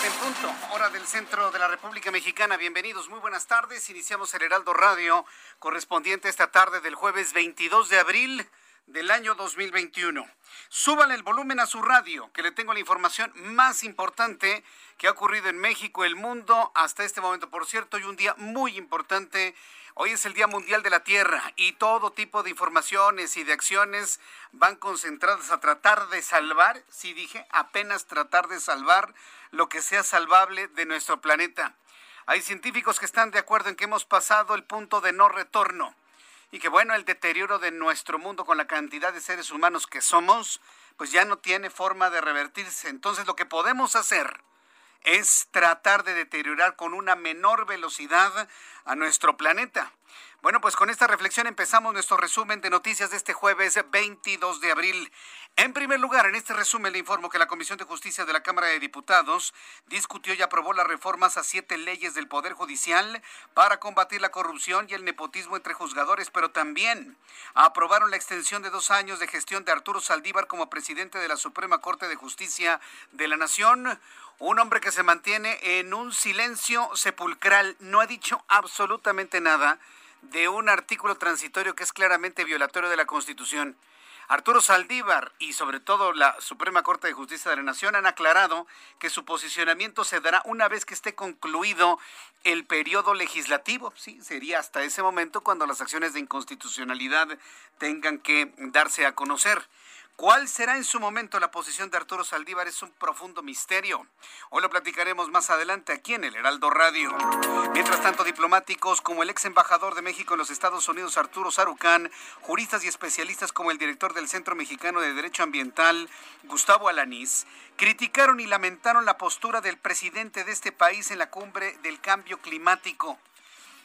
Tarde en punto, hora del centro de la República Mexicana. Bienvenidos, muy buenas tardes. Iniciamos el Heraldo Radio correspondiente esta tarde del jueves 22 de abril del año 2021. Súbale el volumen a su radio, que le tengo la información más importante que ha ocurrido en México, el mundo, hasta este momento. Por cierto, y un día muy importante Hoy es el Día Mundial de la Tierra y todo tipo de informaciones y de acciones van concentradas a tratar de salvar, si dije, apenas tratar de salvar lo que sea salvable de nuestro planeta. Hay científicos que están de acuerdo en que hemos pasado el punto de no retorno y que bueno, el deterioro de nuestro mundo con la cantidad de seres humanos que somos, pues ya no tiene forma de revertirse. Entonces lo que podemos hacer es tratar de deteriorar con una menor velocidad a nuestro planeta. Bueno, pues con esta reflexión empezamos nuestro resumen de noticias de este jueves 22 de abril. En primer lugar, en este resumen le informo que la Comisión de Justicia de la Cámara de Diputados discutió y aprobó las reformas a siete leyes del Poder Judicial para combatir la corrupción y el nepotismo entre juzgadores, pero también aprobaron la extensión de dos años de gestión de Arturo Saldívar como presidente de la Suprema Corte de Justicia de la Nación. Un hombre que se mantiene en un silencio sepulcral, no ha dicho absolutamente nada de un artículo transitorio que es claramente violatorio de la Constitución. Arturo Saldívar y sobre todo la Suprema Corte de Justicia de la Nación han aclarado que su posicionamiento se dará una vez que esté concluido el periodo legislativo. Sí, sería hasta ese momento cuando las acciones de inconstitucionalidad tengan que darse a conocer. ¿Cuál será en su momento la posición de Arturo Saldívar? Es un profundo misterio. Hoy lo platicaremos más adelante aquí en el Heraldo Radio. Mientras tanto, diplomáticos como el ex embajador de México en los Estados Unidos, Arturo Sarucán, juristas y especialistas como el director del Centro Mexicano de Derecho Ambiental, Gustavo Alanís, criticaron y lamentaron la postura del presidente de este país en la cumbre del cambio climático.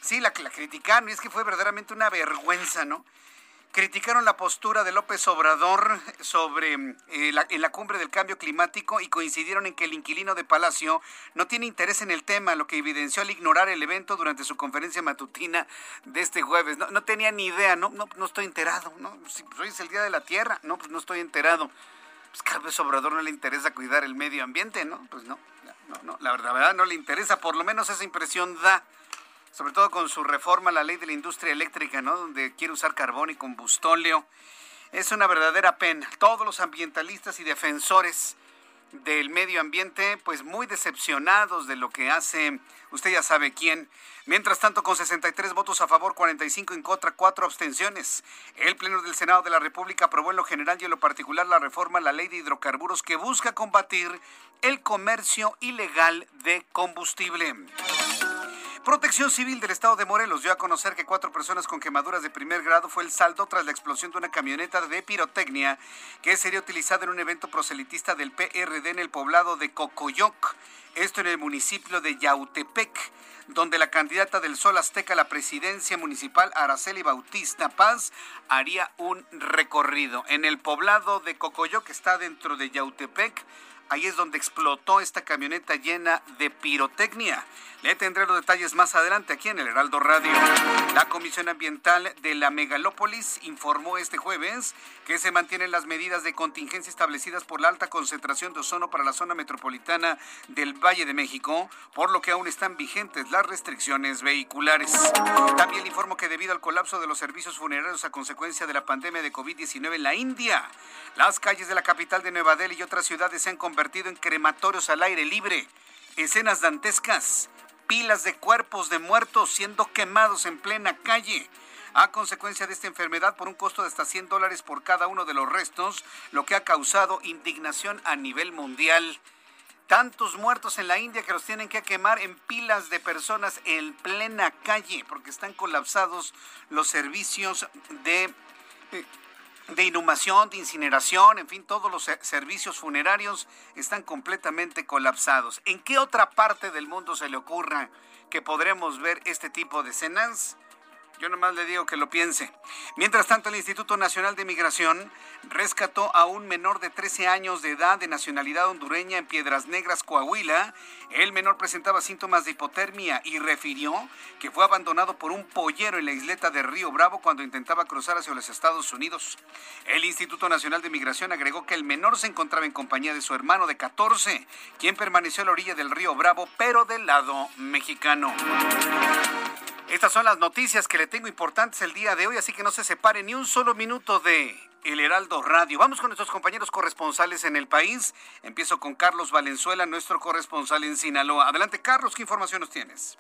Sí, la, la criticaron y es que fue verdaderamente una vergüenza, ¿no? Criticaron la postura de López Obrador sobre eh, la, en la cumbre del cambio climático y coincidieron en que el inquilino de Palacio no tiene interés en el tema, lo que evidenció al ignorar el evento durante su conferencia matutina de este jueves. No, tenía ni idea, no, no, no estoy enterado, ¿no? Si hoy es el Día de la Tierra, no, pues no estoy enterado. Pues López Obrador no le interesa cuidar el medio ambiente, ¿no? Pues no, no, no, la verdad no le interesa, por lo menos esa impresión da sobre todo con su reforma a la ley de la industria eléctrica, ¿no? Donde quiere usar carbón y combustóleo. Es una verdadera pena. Todos los ambientalistas y defensores del medio ambiente, pues muy decepcionados de lo que hace, usted ya sabe quién. Mientras tanto, con 63 votos a favor, 45 en contra, 4 abstenciones, el Pleno del Senado de la República aprobó en lo general y en lo particular la reforma a la ley de hidrocarburos que busca combatir el comercio ilegal de combustible. Protección Civil del Estado de Morelos dio a conocer que cuatro personas con quemaduras de primer grado fue el saldo tras la explosión de una camioneta de pirotecnia que sería utilizada en un evento proselitista del PRD en el poblado de Cocoyoc, esto en el municipio de Yautepec, donde la candidata del Sol Azteca a la presidencia municipal, Araceli Bautista Paz, haría un recorrido. En el poblado de Cocoyoc, que está dentro de Yautepec, Ahí es donde explotó esta camioneta llena de pirotecnia. Le tendré los detalles más adelante aquí en el Heraldo Radio. La Comisión Ambiental de la Megalópolis informó este jueves que se mantienen las medidas de contingencia establecidas por la alta concentración de ozono para la zona metropolitana del Valle de México, por lo que aún están vigentes las restricciones vehiculares. También informo que debido al colapso de los servicios funerarios a consecuencia de la pandemia de COVID-19 en la India, las calles de la capital de Nueva Delhi y otras ciudades se han convertido en crematorios al aire libre. Escenas dantescas pilas de cuerpos de muertos siendo quemados en plena calle a consecuencia de esta enfermedad por un costo de hasta 100 dólares por cada uno de los restos, lo que ha causado indignación a nivel mundial. Tantos muertos en la India que los tienen que quemar en pilas de personas en plena calle porque están colapsados los servicios de eh, de inhumación, de incineración, en fin, todos los servicios funerarios están completamente colapsados. ¿En qué otra parte del mundo se le ocurra que podremos ver este tipo de escenas? Yo nomás le digo que lo piense. Mientras tanto, el Instituto Nacional de Migración rescató a un menor de 13 años de edad de nacionalidad hondureña en Piedras Negras, Coahuila. El menor presentaba síntomas de hipotermia y refirió que fue abandonado por un pollero en la isleta de Río Bravo cuando intentaba cruzar hacia los Estados Unidos. El Instituto Nacional de Migración agregó que el menor se encontraba en compañía de su hermano de 14, quien permaneció a la orilla del Río Bravo, pero del lado mexicano. Estas son las noticias que le tengo importantes el día de hoy, así que no se separe ni un solo minuto de El Heraldo Radio. Vamos con nuestros compañeros corresponsales en el país. Empiezo con Carlos Valenzuela, nuestro corresponsal en Sinaloa. Adelante, Carlos, ¿qué información nos tienes?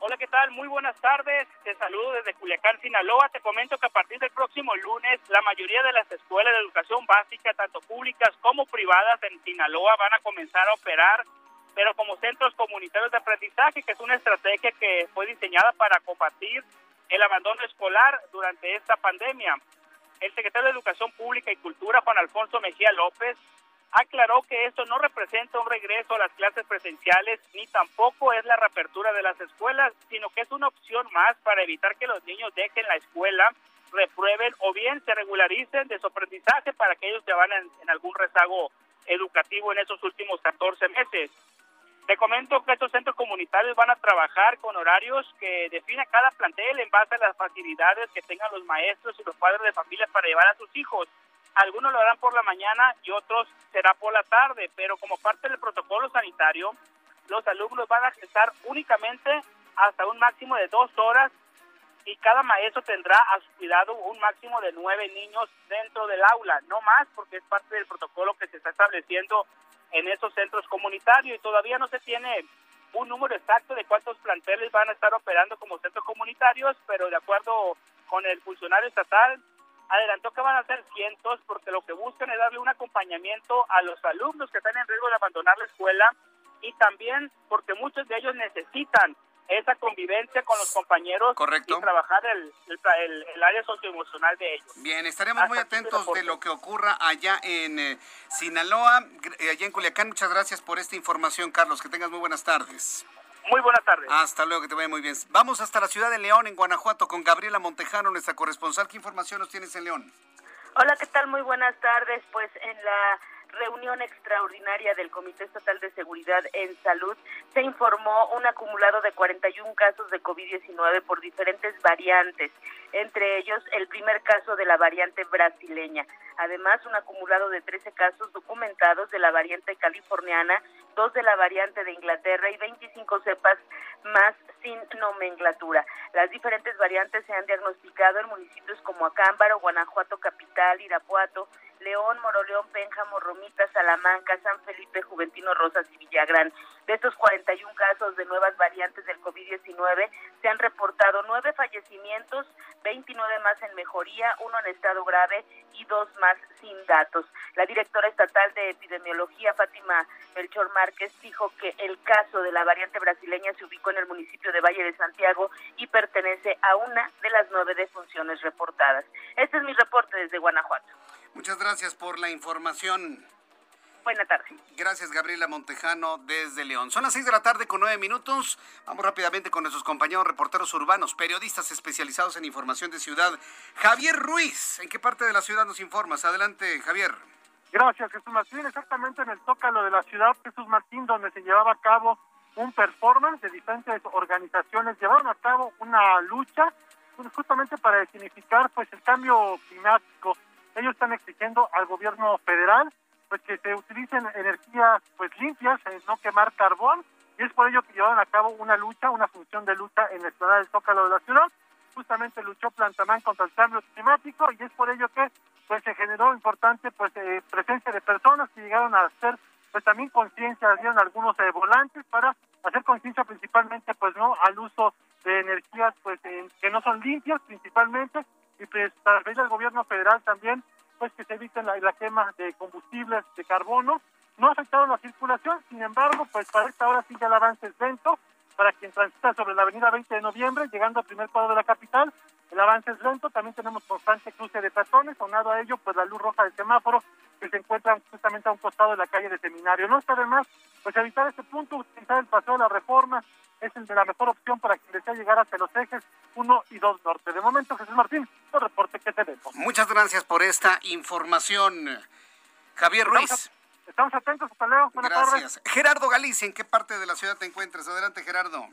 Hola, ¿qué tal? Muy buenas tardes. Te saludo desde Culiacán, Sinaloa. Te comento que a partir del próximo lunes, la mayoría de las escuelas de educación básica, tanto públicas como privadas en Sinaloa, van a comenzar a operar pero como centros comunitarios de aprendizaje, que es una estrategia que fue diseñada para combatir el abandono escolar durante esta pandemia. El secretario de Educación Pública y Cultura, Juan Alfonso Mejía López, aclaró que esto no representa un regreso a las clases presenciales ni tampoco es la reapertura de las escuelas, sino que es una opción más para evitar que los niños dejen la escuela, reprueben o bien se regularicen de su aprendizaje para que ellos se van en, en algún rezago educativo en esos últimos 14 meses. Te comento que estos centros comunitarios van a trabajar con horarios que define cada plantel en base a las facilidades que tengan los maestros y los padres de familia para llevar a sus hijos. Algunos lo harán por la mañana y otros será por la tarde, pero como parte del protocolo sanitario, los alumnos van a estar únicamente hasta un máximo de dos horas y cada maestro tendrá a su cuidado un máximo de nueve niños dentro del aula, no más porque es parte del protocolo que se está estableciendo en esos centros comunitarios. Y todavía no se tiene un número exacto de cuántos planteles van a estar operando como centros comunitarios, pero de acuerdo con el funcionario estatal, adelantó que van a ser cientos porque lo que buscan es darle un acompañamiento a los alumnos que están en riesgo de abandonar la escuela y también porque muchos de ellos necesitan esa convivencia con los compañeros Correcto. y trabajar el, el, área socioemocional de ellos. Bien, estaremos muy atentos de lo que ocurra allá en eh, Sinaloa, eh, allá en Culiacán. Muchas gracias por esta información, Carlos. Que tengas muy buenas tardes. Muy buenas tardes. Hasta luego, que te vaya muy bien. Vamos hasta la ciudad de León, en Guanajuato, con Gabriela Montejano, nuestra corresponsal. ¿Qué información nos tienes en León? Hola, ¿qué tal? Muy buenas tardes. Pues en la reunión extraordinaria del Comité Estatal de Seguridad en Salud, se informó un acumulado de 41 casos de COVID-19 por diferentes variantes, entre ellos el primer caso de la variante brasileña. Además, un acumulado de 13 casos documentados de la variante californiana, dos de la variante de Inglaterra y 25 cepas más sin nomenclatura. Las diferentes variantes se han diagnosticado en municipios como Acámbaro, Guanajuato Capital, Irapuato, León, Moroleón, Pénjamo, Romita, Salamanca, San Felipe, Juventino Rosas y Villagrán. De estos 41 casos de nuevas variantes del COVID-19, se han reportado nueve fallecimientos, 29 más en mejoría, uno en estado grave y dos más sin datos. La directora estatal de epidemiología, Fátima Melchor Márquez, dijo que el caso de la variante brasileña se ubicó en el municipio de Valle de Santiago y pertenece a una de las nueve defunciones reportadas. Este es mi reporte desde Guanajuato. Muchas gracias por la información. Buenas tardes. Gracias, Gabriela Montejano, desde León. Son las seis de la tarde con nueve minutos. Vamos rápidamente con nuestros compañeros reporteros urbanos, periodistas especializados en información de ciudad. Javier Ruiz, ¿en qué parte de la ciudad nos informas? Adelante, Javier. Gracias, Jesús Martín. Exactamente en el Zócalo de la ciudad, Jesús Martín, donde se llevaba a cabo un performance de diferentes organizaciones, llevaron a cabo una lucha pues, justamente para significar pues el cambio climático. Ellos están exigiendo al gobierno federal pues que se utilicen energías pues limpias, eh, no quemar carbón, y es por ello que llevaron a cabo una lucha, una función de lucha en el ciudad del Zócalo de la ciudad. Justamente luchó Plantamán contra el cambio climático y es por ello que pues se generó importante pues eh, presencia de personas que llegaron a hacer pues también conciencia, dieron algunos eh, volantes para hacer conciencia principalmente pues no al uso de energías pues que no son limpias principalmente y pues a través del gobierno federal también pues que se eviten la, quema de combustibles de carbono no ha afectado la circulación sin embargo pues para esta hora ya el avance es lento para quien transita sobre la avenida 20 de noviembre llegando al primer cuadro de la capital el avance es lento, también tenemos constante cruce de peatones, sonado a ello, pues la luz roja del semáforo que se encuentra justamente a un costado de la calle de Seminario. No está de más, pues evitar este punto, utilizar el paseo de la reforma, es el de la mejor opción para quien desea llegar hacia los ejes 1 y 2 norte. De momento, Jesús Martín, el reporte que tenemos. Muchas gracias por esta información. Javier Ruiz. Estamos, atentos, hasta luego. Buenas gracias. Gerardo Galicia, ¿en qué parte de la ciudad te encuentras? Adelante, Gerardo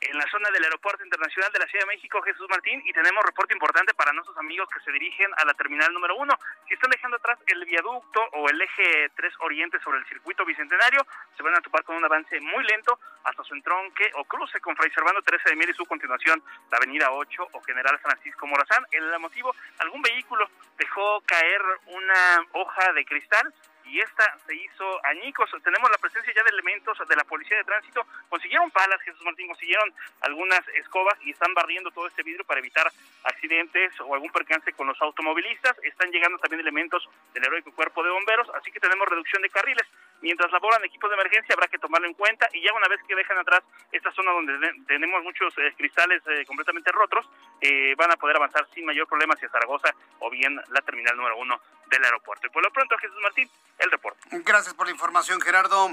en la zona del Aeropuerto Internacional de la Ciudad de México, Jesús Martín, y tenemos reporte importante para nuestros amigos que se dirigen a la terminal número uno. Si están dejando atrás el viaducto o el eje 3 Oriente sobre el circuito bicentenario, se van a topar con un avance muy lento hasta su entronque o cruce con Fray Servando Teresa de Mier y su continuación, la avenida 8 o General Francisco Morazán. El motivo, algún vehículo dejó caer una hoja de cristal y esta se hizo añicos. Tenemos la presencia ya de elementos de la Policía de Tránsito. Consiguieron palas, Jesús Martín, consiguieron algunas escobas y están barriendo todo este vidrio para evitar accidentes o algún percance con los automovilistas. Están llegando también elementos del heroico cuerpo de bomberos, así que tenemos reducción de carriles. Mientras laboran equipos de emergencia habrá que tomarlo en cuenta y ya una vez que dejan atrás esta zona donde tenemos muchos eh, cristales eh, completamente rotos, eh, van a poder avanzar sin mayor problema hacia Zaragoza o bien la terminal número uno del aeropuerto. Y por lo pronto, Jesús Martín, el reporte. Gracias por la información, Gerardo.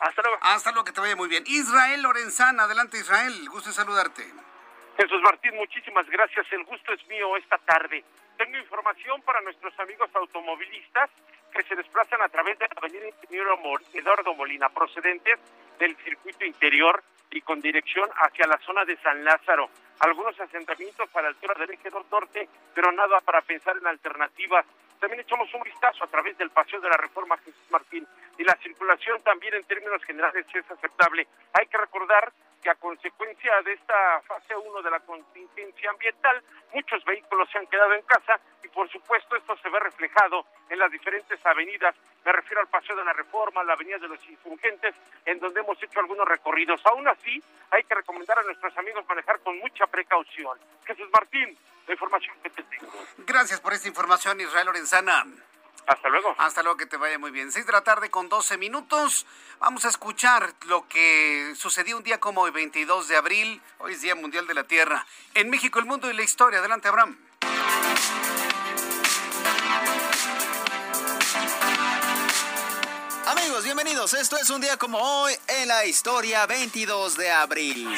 Hasta luego. Hasta luego, que te vaya muy bien. Israel Lorenzana, adelante Israel, gusto en saludarte. Jesús Martín, muchísimas gracias. El gusto es mío esta tarde. Tengo información para nuestros amigos automovilistas que se desplazan a través de la avenida Ingeniero Eduardo Molina, procedentes del circuito interior y con dirección hacia la zona de San Lázaro. Algunos asentamientos para la altura del eje norte, pero nada para pensar en alternativas también echamos un vistazo a través del paseo de la reforma Jesús Martín y la circulación también en términos generales es aceptable. Hay que recordar que a consecuencia de esta fase 1 de la contingencia ambiental, muchos vehículos se han quedado en casa y por supuesto esto se ve reflejado en las diferentes avenidas. Me refiero al Paseo de la Reforma, la Avenida de los Insurgentes, en donde hemos hecho algunos recorridos. Aún así, hay que recomendar a nuestros amigos manejar con mucha precaución. Jesús Martín, la información que te tengo. Gracias por esta información, Israel Lorenzana. Hasta luego. Hasta luego, que te vaya muy bien. Seis de la tarde con 12 minutos. Vamos a escuchar lo que sucedió un día como el 22 de abril. Hoy es Día Mundial de la Tierra. En México, el mundo y la historia. Adelante, Abraham. Amigos, bienvenidos. Esto es un día como hoy en la historia 22 de abril.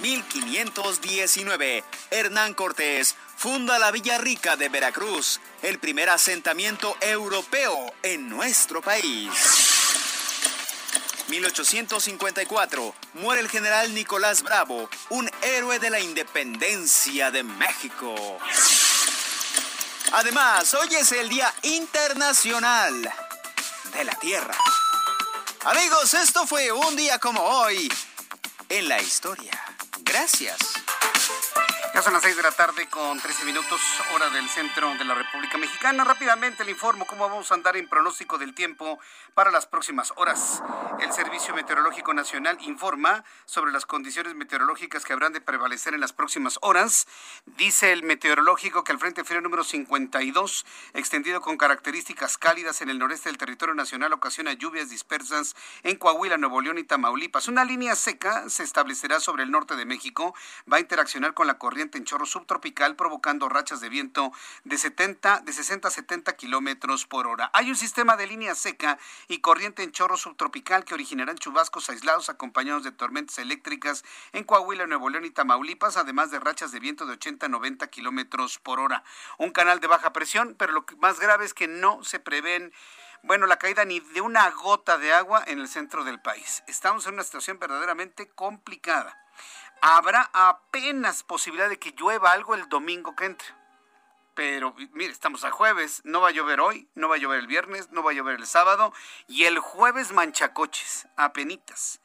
1519, Hernán Cortés funda la Villa Rica de Veracruz, el primer asentamiento europeo en nuestro país. 1854, muere el general Nicolás Bravo, un héroe de la independencia de México. Además, hoy es el Día Internacional de la Tierra. Amigos, esto fue un día como hoy en la historia. Gracias. Ya son las 6 de la tarde con 13 minutos, hora del centro de la República Mexicana. Rápidamente le informo cómo vamos a andar en pronóstico del tiempo para las próximas horas. El Servicio Meteorológico Nacional informa sobre las condiciones meteorológicas que habrán de prevalecer en las próximas horas. Dice el meteorológico que el Frente Frío número 52, extendido con características cálidas en el noreste del territorio nacional, ocasiona lluvias dispersas en Coahuila, Nuevo León y Tamaulipas. Una línea seca se establecerá sobre el norte de México, va a interaccionar con la corriente en chorro subtropical, provocando rachas de viento de 70, de 60 a 70 kilómetros por hora. Hay un sistema de línea seca y corriente en chorro subtropical que originarán chubascos aislados acompañados de tormentas eléctricas en Coahuila, Nuevo León y Tamaulipas, además de rachas de viento de 80 a 90 kilómetros por hora. Un canal de baja presión, pero lo más grave es que no se prevén bueno, la caída ni de una gota de agua en el centro del país. Estamos en una situación verdaderamente complicada. Habrá apenas posibilidad de que llueva algo el domingo que entre. Pero mire, estamos a jueves, no va a llover hoy, no va a llover el viernes, no va a llover el sábado y el jueves manchacoches, apenitas.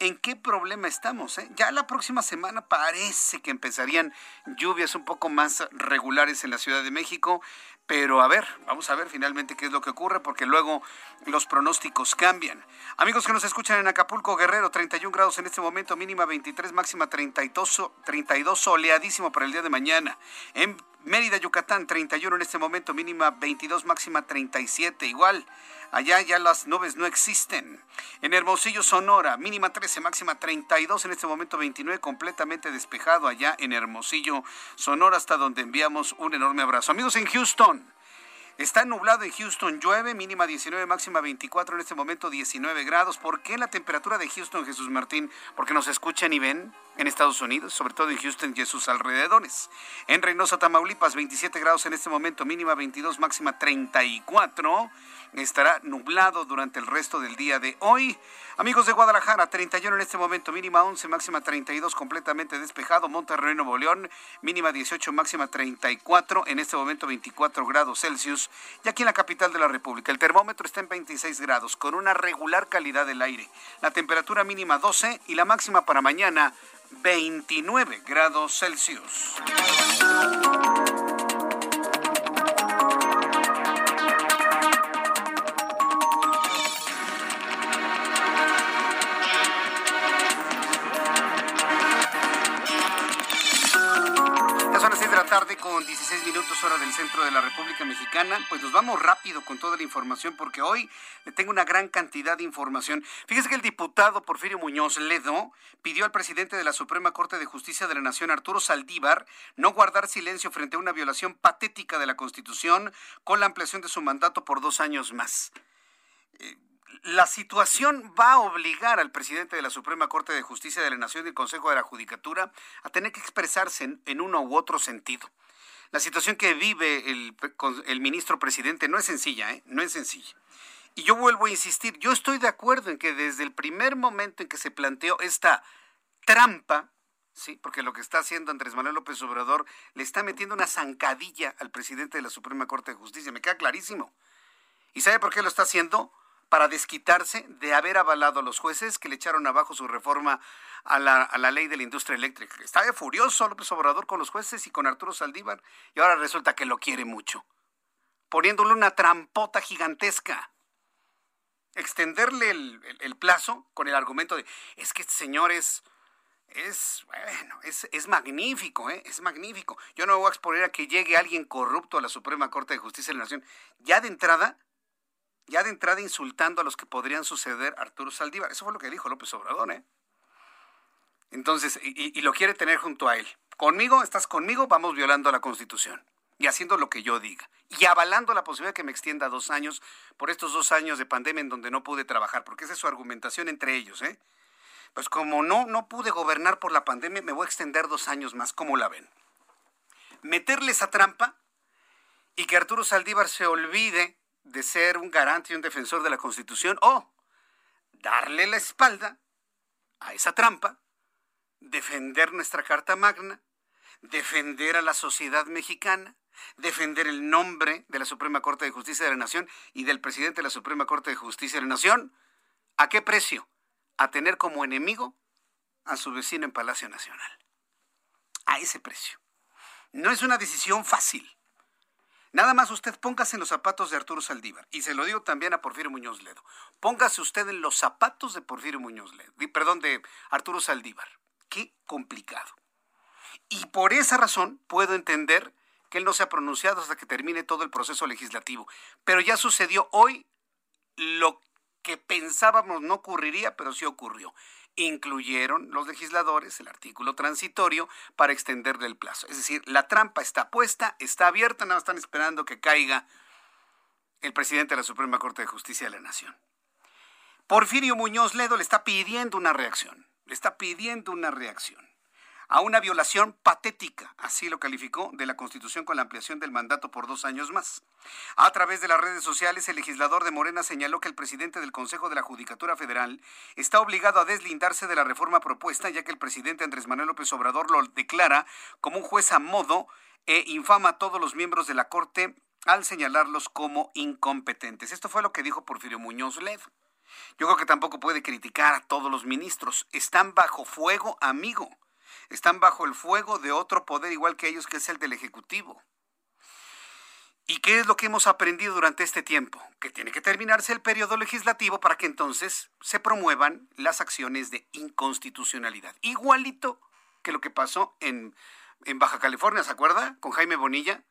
¿En qué problema estamos? Eh? Ya la próxima semana parece que empezarían lluvias un poco más regulares en la Ciudad de México, pero a ver, vamos a ver finalmente qué es lo que ocurre, porque luego los pronósticos cambian. Amigos que nos escuchan en Acapulco, Guerrero, 31 grados en este momento, mínima 23, máxima 32, 32 soleadísimo para el día de mañana. En Mérida, Yucatán, 31 en este momento, mínima 22, máxima 37, igual. Allá ya las nubes no existen. En Hermosillo, Sonora, mínima 13, máxima 32, en este momento 29, completamente despejado allá en Hermosillo, Sonora, hasta donde enviamos un enorme abrazo. Amigos en Houston, Está nublado en Houston, llueve, mínima 19, máxima 24, en este momento 19 grados. ¿Por qué la temperatura de Houston, Jesús Martín? Porque nos escuchan y ven en Estados Unidos, sobre todo en Houston y sus alrededores. En Reynosa, Tamaulipas, 27 grados en este momento, mínima 22, máxima 34 estará nublado durante el resto del día de hoy. Amigos de Guadalajara, 31 en este momento, mínima 11, máxima 32, completamente despejado. Monterrey, Nuevo León, mínima 18, máxima 34, en este momento 24 grados Celsius. Y aquí en la capital de la República, el termómetro está en 26 grados, con una regular calidad del aire. La temperatura mínima 12 y la máxima para mañana 29 grados Celsius. Con 16 minutos hora del centro de la República Mexicana. Pues nos vamos rápido con toda la información porque hoy le tengo una gran cantidad de información. Fíjese que el diputado Porfirio Muñoz Ledo pidió al presidente de la Suprema Corte de Justicia de la Nación, Arturo Saldívar, no guardar silencio frente a una violación patética de la Constitución con la ampliación de su mandato por dos años más. Eh, la situación va a obligar al presidente de la Suprema Corte de Justicia de la Nación y el Consejo de la Judicatura a tener que expresarse en, uno u otro sentido. La situación que vive el, el ministro presidente no es sencilla, ¿eh? no es sencilla. Y yo vuelvo a insistir, yo estoy de acuerdo en que desde el primer momento en que se planteó esta trampa, sí, porque lo que está haciendo Andrés Manuel López Obrador le está metiendo una zancadilla al presidente de la Suprema Corte de Justicia, me queda clarísimo. ¿Y sabe por qué lo está haciendo? Para desquitarse de haber avalado a los jueces que le echaron abajo su reforma a la, ley de la industria eléctrica. Estaba furioso López Obrador con los jueces y con Arturo Saldívar y ahora resulta que lo quiere mucho, poniéndole una trampota gigantesca. Extenderle el, plazo con el argumento de, es que este señor es, es, bueno, es, es magnífico, ¿eh? es magnífico. Yo no me voy a exponer a que llegue alguien corrupto a la Suprema Corte de Justicia de la Nación. Ya de entrada, ya de entrada insultando a los que podrían suceder Arturo Saldívar. Eso fue lo que dijo López Obrador, ¿eh? Entonces, y, lo quiere tener junto a él. Conmigo, estás conmigo, vamos violando la Constitución y haciendo lo que yo diga. Y avalando la posibilidad que me extienda dos años por estos dos años de pandemia en donde no pude trabajar, porque esa es su argumentación entre ellos, ¿eh? Pues como no, no pude gobernar por la pandemia, me voy a extender dos años más. ¿Cómo la ven? Meterle esa trampa y que Arturo Saldívar se olvide de ser un garante y un defensor de la Constitución o darle la espalda a esa trampa, defender nuestra Carta Magna, defender a la sociedad mexicana, defender el nombre de la Suprema Corte de Justicia de la Nación y del presidente de la Suprema Corte de Justicia de la Nación. ¿A qué precio? A tener como enemigo a su vecino en Palacio Nacional. A ese precio. No es una decisión fácil. Nada más usted póngase en los zapatos de Arturo Saldívar. Y se lo digo también a Porfirio Muñoz Ledo. Póngase usted en los zapatos de Porfirio Muñoz Ledo. Perdón, de Arturo Saldívar. Qué complicado. Y por esa razón puedo entender que él no se ha pronunciado hasta que termine todo el proceso legislativo. Pero ya sucedió hoy lo que pensábamos no ocurriría, pero sí ocurrió. Incluyeron los legisladores el artículo transitorio para extenderle el plazo. Es decir, la trampa está puesta, está abierta, nada están esperando que caiga el presidente de la Suprema Corte de Justicia de la Nación. Porfirio Muñoz Ledo le está pidiendo una reacción, le está pidiendo una reacción a una violación patética, así lo calificó, de la Constitución con la ampliación del mandato por dos años más. A través de las redes sociales, el legislador de Morena señaló que el presidente del Consejo de la Judicatura Federal está obligado a deslindarse de la reforma propuesta, ya que el presidente Andrés Manuel López Obrador lo declara como un juez a modo e infama a todos los miembros de la Corte al señalarlos como incompetentes. Esto fue lo que dijo Porfirio Muñoz Led. Yo creo que tampoco puede criticar a todos los ministros. Están bajo fuego, amigo están bajo el fuego de otro poder igual que ellos, que es el del Ejecutivo. ¿Y qué es lo que hemos aprendido durante este tiempo? Que tiene que terminarse el periodo legislativo para que entonces se promuevan las acciones de inconstitucionalidad. Igualito que lo que pasó en, en Baja California, ¿se acuerda? Con Jaime Bonilla.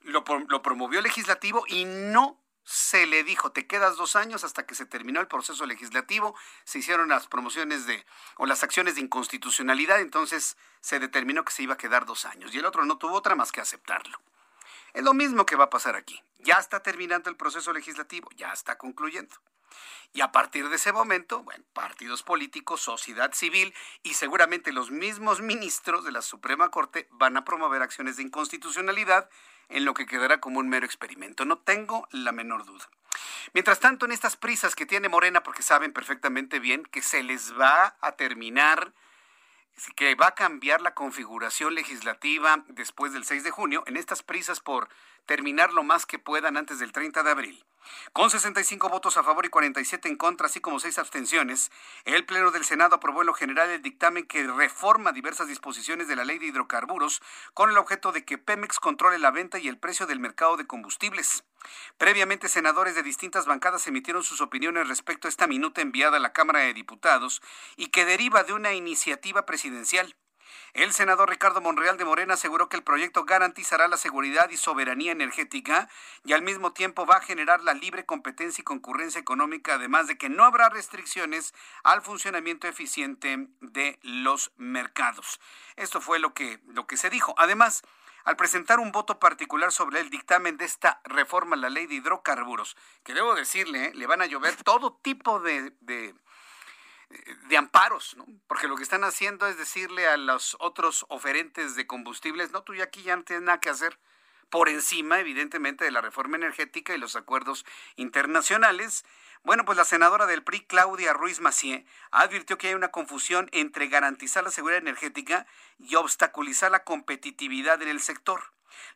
Lo, lo promovió el legislativo y no se le dijo, te quedas dos años hasta que se terminó el proceso legislativo, se hicieron las promociones de, o las acciones de inconstitucionalidad, entonces se determinó que se iba a quedar dos años y el otro no tuvo otra más que aceptarlo. Es lo mismo que va a pasar aquí. Ya está terminando el proceso legislativo, ya está concluyendo. Y a partir de ese momento, partidos políticos, sociedad civil y seguramente los mismos ministros de la Suprema Corte van a promover acciones de inconstitucionalidad en lo que quedará como un mero experimento. No tengo la menor duda. Mientras tanto, en estas prisas que tiene Morena, porque saben perfectamente bien que se les va a terminar, que va a cambiar la configuración legislativa después del 6 de junio, en estas prisas por terminar lo más que puedan antes del 30 de abril. Con 65 votos a favor y 47 en contra, así como seis abstenciones, el Pleno del Senado aprobó en lo general el dictamen que reforma diversas disposiciones de la ley de hidrocarburos con el objeto de que Pemex controle la venta y el precio del mercado de combustibles. Previamente, senadores de distintas bancadas emitieron sus opiniones respecto a esta minuta enviada a la Cámara de Diputados y que deriva de una iniciativa presidencial. El senador Ricardo Monreal de Morena aseguró que el proyecto garantizará la seguridad y soberanía energética y al mismo tiempo va a generar la libre competencia y concurrencia económica, además de que no habrá restricciones al funcionamiento eficiente de los mercados. Esto fue lo que, lo que se dijo. Además, al presentar un voto particular sobre el dictamen de esta reforma a la ley de hidrocarburos, que debo decirle, ¿eh? le van a llover todo tipo de de amparos, ¿no? Porque lo que están haciendo es decirle a los otros oferentes de combustibles, no, tú ya aquí ya no tienes nada que hacer, por encima, evidentemente, de la reforma energética y los acuerdos internacionales. Bueno, pues la senadora del PRI, Claudia Ruiz Macié, advirtió que hay una confusión entre garantizar la seguridad energética y obstaculizar la competitividad en el sector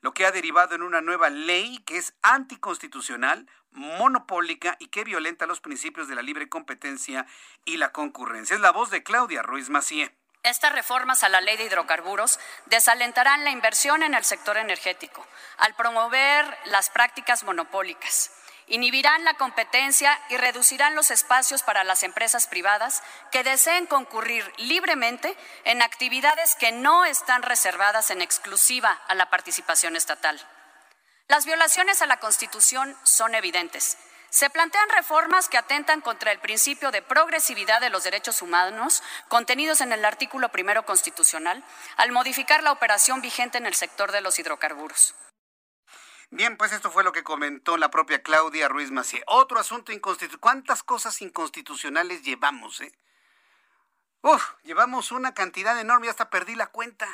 lo que ha derivado en una nueva ley que es anticonstitucional, monopólica y que violenta los principios de la libre competencia y la concurrencia. Es la voz de Claudia Ruiz Macié. Estas reformas a la ley de hidrocarburos desalentarán la inversión en el sector energético al promover las prácticas monopólicas inhibirán la competencia y reducirán los espacios para las empresas privadas que deseen concurrir libremente en actividades que no están reservadas en exclusiva a la participación estatal. Las violaciones a la Constitución son evidentes. Se plantean reformas que atentan contra el principio de progresividad de los derechos humanos contenidos en el artículo primero constitucional al modificar la operación vigente en el sector de los hidrocarburos. Bien, pues esto fue lo que comentó la propia Claudia Ruiz Macié. Otro asunto inconstitucional. ¿Cuántas cosas inconstitucionales llevamos, eh? Uf, llevamos una cantidad enorme, hasta perdí la cuenta.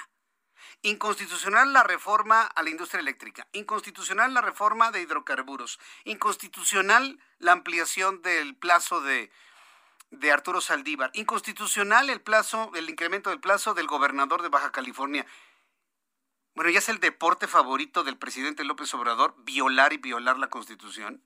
Inconstitucional la reforma a la industria eléctrica, inconstitucional la reforma de hidrocarburos, inconstitucional la ampliación del plazo de, de Arturo Saldívar, inconstitucional el plazo, el incremento del plazo del gobernador de Baja California. Bueno, ¿ya es el deporte favorito del presidente López Obrador violar y violar la Constitución?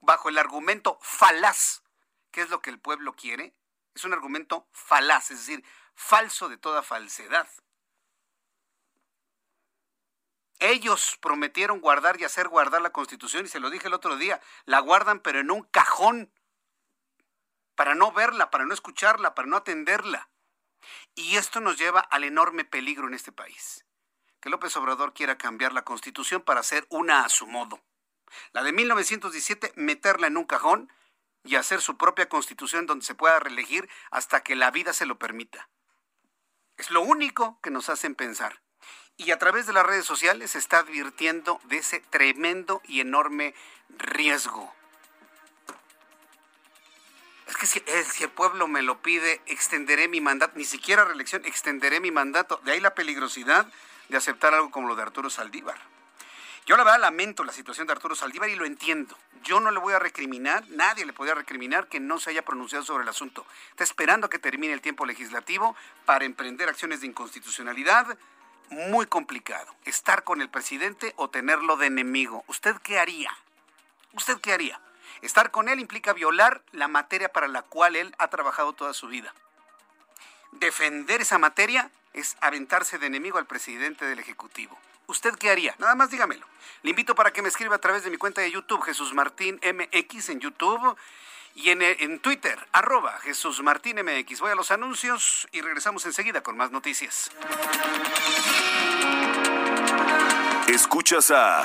Bajo el argumento falaz, ¿qué es lo que el pueblo quiere? Es un argumento falaz, es decir, falso de toda falsedad. Ellos prometieron guardar y hacer guardar la Constitución y se lo dije el otro día, la guardan pero en un cajón para no verla, para no escucharla, para no atenderla. Y esto nos lleva al enorme peligro en este país. Que López Obrador quiera cambiar la constitución para hacer una a su modo. La de 1917, meterla en un cajón y hacer su propia constitución donde se pueda reelegir hasta que la vida se lo permita. Es lo único que nos hacen pensar. Y a través de las redes sociales se está advirtiendo de ese tremendo y enorme riesgo. Es que si, el pueblo me lo pide, extenderé mi mandato, ni siquiera reelección, extenderé mi mandato. De ahí la peligrosidad de aceptar algo como lo de Arturo Saldívar. Yo la verdad lamento la situación de Arturo Saldívar y lo entiendo. Yo no le voy a recriminar, nadie le podría recriminar que no se haya pronunciado sobre el asunto. Está esperando que termine el tiempo legislativo para emprender acciones de inconstitucionalidad. Muy complicado. Estar con el presidente o tenerlo de enemigo. ¿Usted qué haría? ¿Usted qué haría? Estar con él implica violar la materia para la cual él ha trabajado toda su vida. Defender esa materia es aventarse de enemigo al presidente del Ejecutivo. ¿Usted qué haría? Nada más dígamelo. Le invito para que me escriba a través de mi cuenta de YouTube, Jesús Martín MX en YouTube y en, en, Twitter, arroba Jesús Martín MX. Voy a los anuncios y regresamos enseguida con más noticias. Escuchas a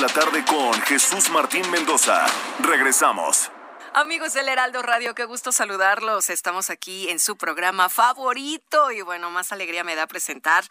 La tarde con Jesús Martín Mendoza. Regresamos. Amigos del Heraldo Radio, qué gusto saludarlos. Estamos aquí en su programa favorito y bueno, más alegría me da presentar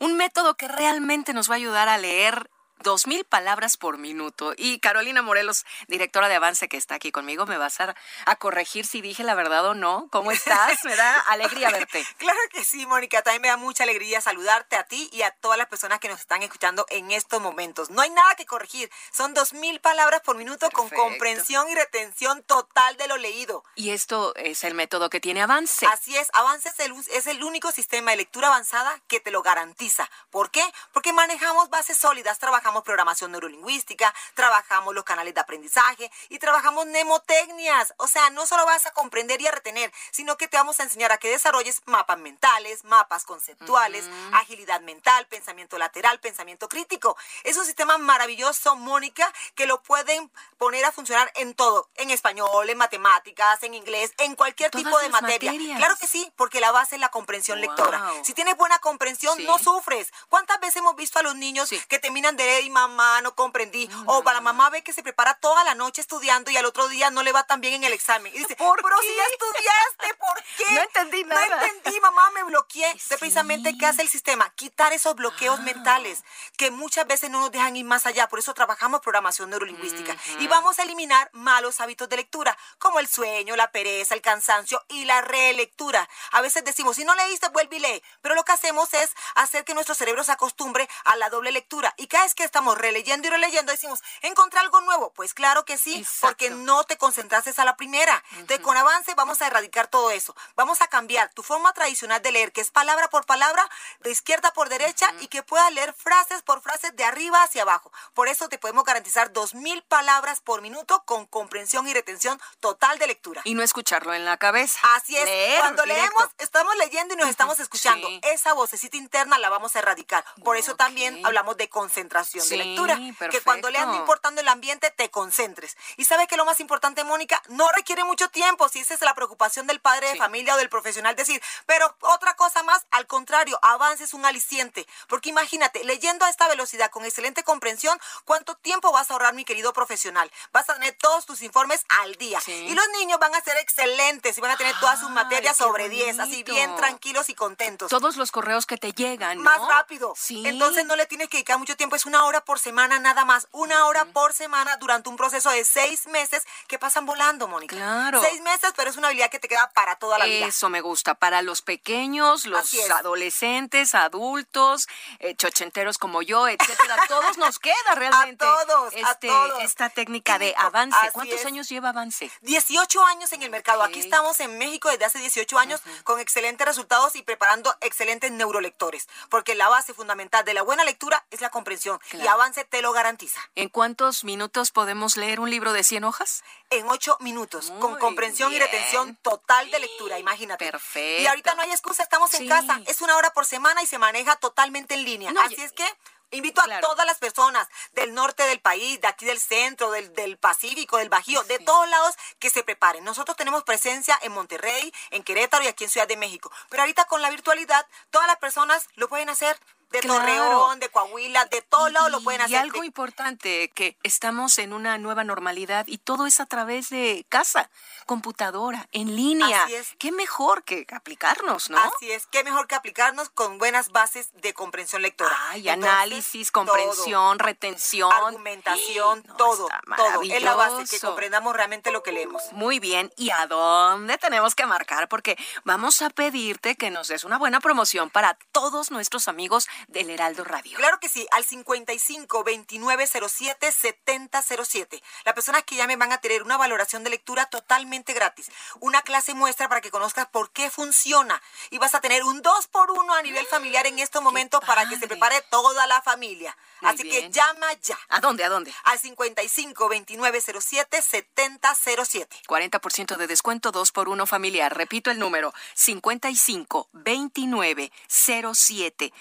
un método que realmente nos va a ayudar a leer dos mil palabras por minuto. Y Carolina Morelos, directora de Avance, que está aquí conmigo, me vas a, a corregir si dije la verdad o no. ¿Cómo estás? Me da alegría verte. Claro que sí, Mónica. También me da mucha alegría saludarte a ti y a todas las personas que nos están escuchando en estos momentos. No hay nada que corregir. Son dos mil palabras por minuto con comprensión y retención total de lo leído. Y esto es el método que tiene Avance. Así es. Avance es el, es el único sistema de lectura avanzada que te lo garantiza. ¿Por qué? Porque manejamos bases sólidas, trabajamos programación neurolingüística, trabajamos los canales de aprendizaje y trabajamos mnemotecnias. O sea, no solo vas a comprender y a retener, sino que te vamos a enseñar a que desarrolles mapas mentales, mapas conceptuales, agilidad mental, pensamiento lateral, pensamiento crítico. Es un sistema maravilloso, Mónica, que lo pueden poner a funcionar en todo, en español, en matemáticas, en inglés, en cualquier tipo de materia. Claro que sí, porque la base es la comprensión lectora. Si tienes buena comprensión, no sufres. ¿Cuántas veces hemos visto a los niños que terminan de y mamá, no comprendí. o para la mamá ve que se prepara toda la noche estudiando y al otro día no le va tan bien en el examen. Y dice, ¿por pero si ya estudiaste, ¿por qué? No entendí nada. No entendí, mamá, me bloqueé. Sí. precisamente, ¿qué hace el sistema? Quitar esos bloqueos ah. mentales que muchas veces no nos dejan ir más allá. Por eso trabajamos programación neurolingüística. Y vamos a eliminar malos hábitos de lectura, como el sueño, la pereza, el cansancio y la relectura. A veces decimos, si no leíste, vuelve y lee. Pero lo que hacemos es hacer que nuestro cerebro se acostumbre a la doble lectura. Y cada vez que estamos releyendo y releyendo, decimos, ¿encontré algo nuevo? Pues claro que sí, porque no te concentraste a la primera. Entonces, con avance vamos a erradicar todo eso. Vamos a cambiar tu forma tradicional de leer, que es palabra por palabra, de izquierda por derecha, y que puedas leer frases por frases de arriba hacia abajo. Por eso te podemos garantizar dos mil palabras por minuto con comprensión y retención total de lectura. Y no escucharlo en la cabeza. Así es. Cuando leemos, estamos leyendo y nos estamos escuchando. Esa vocecita interna la vamos a erradicar. Por eso también hablamos de concentración de lectura. Que cuando leas no importando el ambiente, te concentres. Y sabes que lo más importante, Mónica, no requiere mucho tiempo, si esa es la preocupación del padre de familia o del profesional, decir, pero otra cosa más, al contrario, avance es un aliciente. Porque imagínate, leyendo a esta velocidad con excelente comprensión, ¿cuánto tiempo vas a ahorrar, mi querido profesional? Vas a tener todos tus informes al día. Y los niños van a ser excelentes y van a tener todas sus materias sobre 10, así bien tranquilos y contentos. Todos los correos que te llegan. Más rápido. Sí. Entonces no le tienes que dedicar mucho tiempo, es una hora por semana nada más, una hora por semana durante un proceso de seis meses que pasan volando, Mónica. Claro. Seis meses, pero es una habilidad que te queda para toda la vida. Eso me gusta, para los pequeños, los adolescentes, adultos, eh, chochenteros como yo, etcétera, todos nos queda realmente. A todos, este, Esta técnica de avance. ¿Cuántos años lleva avance? 18 años en el mercado. Aquí estamos en México desde hace 18 años con excelentes resultados y preparando excelentes neurolectores, porque la base fundamental de la buena lectura es la comprensión y avance te lo garantiza. ¿En cuántos minutos podemos leer un libro de 100 hojas? En 8 minutos, con comprensión y retención total de lectura, imagínate. Perfecto. Y ahorita no hay excusa, estamos en casa, es una hora por semana y se maneja totalmente en línea. Así es que Invito a todas las personas del norte del país, de aquí del centro, del, del Pacífico, del Bajío, de todos lados que se preparen. Nosotros tenemos presencia en Monterrey, en Querétaro y aquí en Ciudad de México. Pero ahorita con la virtualidad, todas las personas lo pueden hacer de Torreón, de Coahuila, de todos lados lo pueden hacer. Y algo importante, que estamos en una nueva normalidad y todo es a través de casa, computadora, en línea. Así es. Qué mejor que aplicarnos, ¿no? Así es, qué mejor que aplicarnos con buenas bases de comprensión lectora. Ay, análisis, comprensión, retención. Argumentación, todo, todo. Es la base, que comprendamos realmente lo que leemos. Muy bien, ¿y a dónde tenemos que marcar? Porque vamos a pedirte que nos des una buena promoción para todos nuestros amigos del Heraldo Radio. Claro que sí, al 55 29 07 70 07. Las personas que llamen van a tener una valoración de lectura totalmente gratis. Una clase muestra para que conozcas por qué funciona. Y vas a tener un 2 por 1 a nivel familiar en estos momentos para que se prepare toda la familia. Así que llama ya. ¿A dónde? ¿A dónde? Al 55 29 07 70 07. 40% de descuento 2 por 1 familiar. Repito el número 55 29 07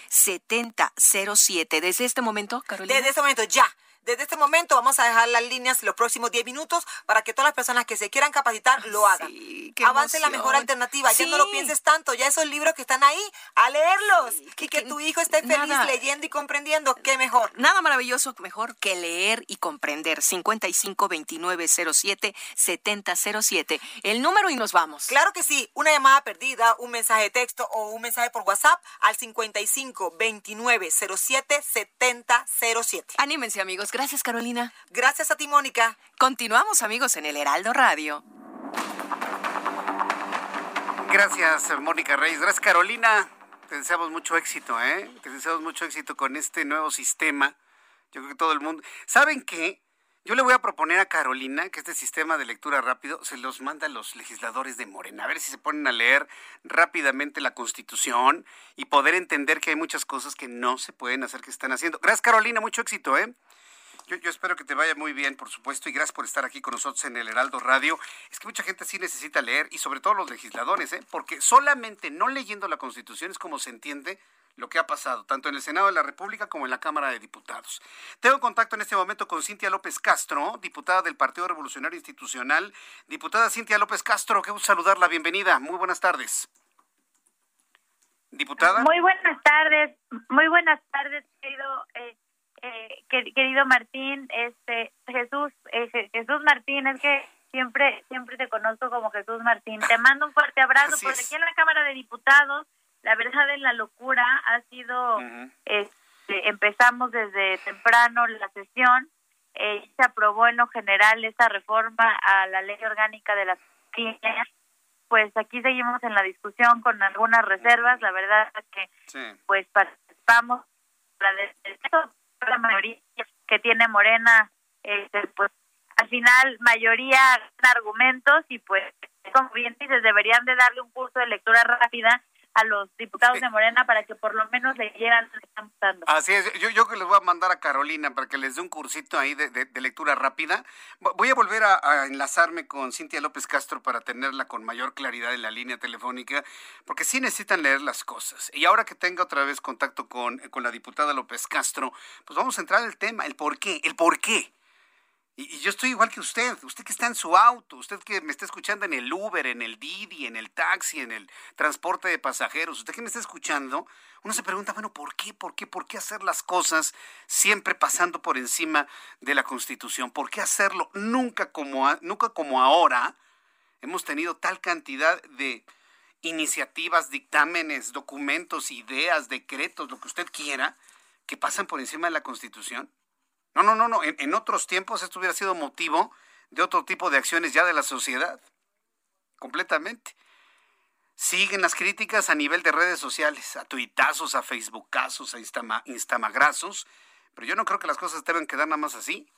70 07. Desde este momento, Carolina. Desde este momento ya. Desde este momento vamos a dejar las líneas los próximos 10 minutos para que todas las personas que se quieran capacitar lo hagan. Sí, Avance la mejor alternativa. Ya no lo pienses tanto. Ya esos libros que están ahí, a leerlos. y que, tu hijo esté feliz leyendo y comprendiendo. Qué mejor. Nada maravilloso mejor que leer y comprender. 55 29 07 70 07. El número y nos vamos. Claro que sí. Una llamada perdida, un mensaje de texto o un mensaje por WhatsApp al 55 29 07 70 07. Anímense, amigos. Gracias, Carolina. Gracias a ti, Mónica. Continuamos, amigos, en el Heraldo Radio. Gracias, Mónica Reyes. Gracias, Carolina. Te deseamos mucho éxito, ¿eh? Te deseamos mucho éxito con este nuevo sistema. Yo creo que todo el mundo. ¿Saben qué? Yo le voy a proponer a Carolina que este sistema de lectura rápido se los manda a los legisladores de Morena, a ver si se ponen a leer rápidamente la Constitución y poder entender que hay muchas cosas que no se pueden hacer que están haciendo. Gracias, Carolina, mucho éxito, ¿eh? Yo, espero que te vaya muy bien, por supuesto, y gracias por estar aquí con nosotros en el Heraldo Radio. Es que mucha gente sí necesita leer, y sobre todo los legisladores, ¿eh? porque solamente no leyendo la Constitución es como se entiende lo que ha pasado, tanto en el Senado de la República como en la Cámara de Diputados. Tengo contacto en este momento con Cintia López Castro, diputada del Partido Revolucionario Institucional. Diputada Cintia López Castro, qué gusto saludarla, bienvenida, muy buenas tardes. Diputada. Muy buenas tardes, muy buenas tardes, querido, eh, eh, querido Martín, este Jesús, eh, Jesús Martín, es que siempre, siempre te conozco como Jesús Martín. Te mando un fuerte abrazo, porque aquí en la Cámara de Diputados. La verdad en la locura. Ha sido, este, empezamos desde temprano la sesión, eh, se aprobó en lo general esta reforma a la ley orgánica de las familias, pues aquí seguimos en la discusión con algunas reservas, la verdad es que pues participamos la mayoría que tiene Morena, este, pues al final mayoría argumentos y pues como bien dices deberían de darle un curso de lectura rápida a los diputados de Morena para que por lo menos leyeran lo que están votando. Así es, yo, yo que les voy a mandar a Carolina para que les dé un cursito ahí de, de, lectura rápida. Voy a volver a, enlazarme con Cintia López Castro para tenerla con mayor claridad en la línea telefónica, porque sí necesitan leer las cosas. Y ahora que tenga otra vez contacto con, con la diputada López Castro, pues vamos a entrar al tema, el por qué, el por qué. Y, yo estoy igual que usted, usted que está en su auto, usted que me está escuchando en el Uber, en el Didi, en el taxi, en el transporte de pasajeros, usted que me está escuchando, uno se pregunta, bueno, ¿por qué? ¿Por qué? ¿Por qué hacer las cosas siempre pasando por encima de la Constitución? ¿Por qué hacerlo nunca como, nunca como ahora? Hemos tenido tal cantidad de iniciativas, dictámenes, documentos, ideas, decretos, lo que usted quiera, que pasan por encima de la Constitución. No, no, no, no. En, otros tiempos esto hubiera sido motivo de otro tipo de acciones ya de la sociedad. Completamente. Siguen las críticas a nivel de redes sociales, a tuitazos, a facebookazos, a instama, instamagrazos, pero yo no creo que las cosas deben quedar nada más así.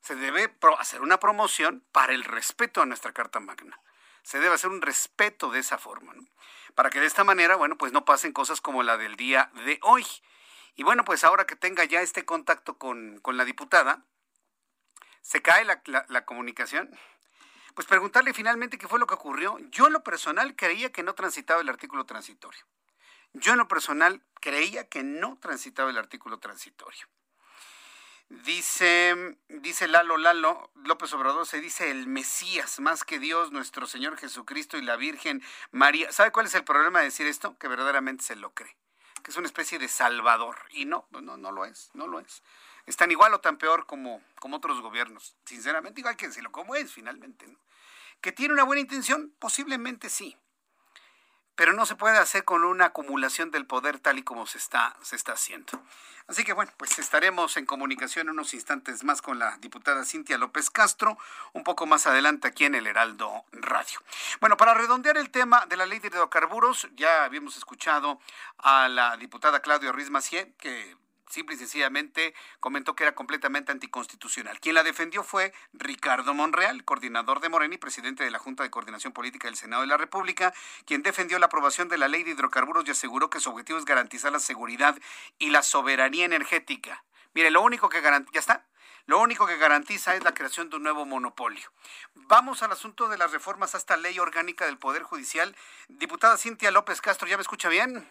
Se debe hacer una promoción para el respeto a nuestra Carta Magna. Se debe hacer un respeto de esa forma, ¿no? Para que de esta manera, bueno, pues no pasen cosas como la del día de hoy. Y bueno, pues ahora que tenga ya este contacto con, la diputada, se cae la, la comunicación. Pues preguntarle finalmente qué fue lo que ocurrió. Yo en lo personal creía que no transitaba el artículo transitorio. Yo en lo personal creía que no transitaba el artículo transitorio. Dice, dice Lalo Lalo, López Obrador se dice el Mesías, más que Dios, nuestro Señor Jesucristo y la Virgen María. ¿Sabe cuál es el problema de decir esto? Que verdaderamente se lo cree, que es una especie de salvador. Y no, no, no lo es, no lo es. Es tan igual o tan peor como, como otros gobiernos. Sinceramente, igual que decirlo como es finalmente. ¿no? ¿Que tiene una buena intención? Posiblemente sí pero no se puede hacer con una acumulación del poder tal y como se está, se está haciendo. Así que bueno, pues estaremos en comunicación unos instantes más con la diputada Cintia López Castro, un poco más adelante aquí en el Heraldo Radio. Bueno, para redondear el tema de la ley de hidrocarburos, ya habíamos escuchado a la diputada Claudia Ruiz Macié, que simple y sencillamente comentó que era completamente anticonstitucional. Quien la defendió fue Ricardo Monreal, coordinador de Morena y presidente de la Junta de Coordinación Política del Senado de la República, quien defendió la aprobación de la ley de hidrocarburos y aseguró que su objetivo es garantizar la seguridad y la soberanía energética. Mire, lo único que garantiza, ya está, lo único que garantiza es la creación de un nuevo monopolio. Vamos al asunto de las reformas a esta ley orgánica del Poder Judicial. Diputada Cintia López Castro, ¿ya me escucha bien?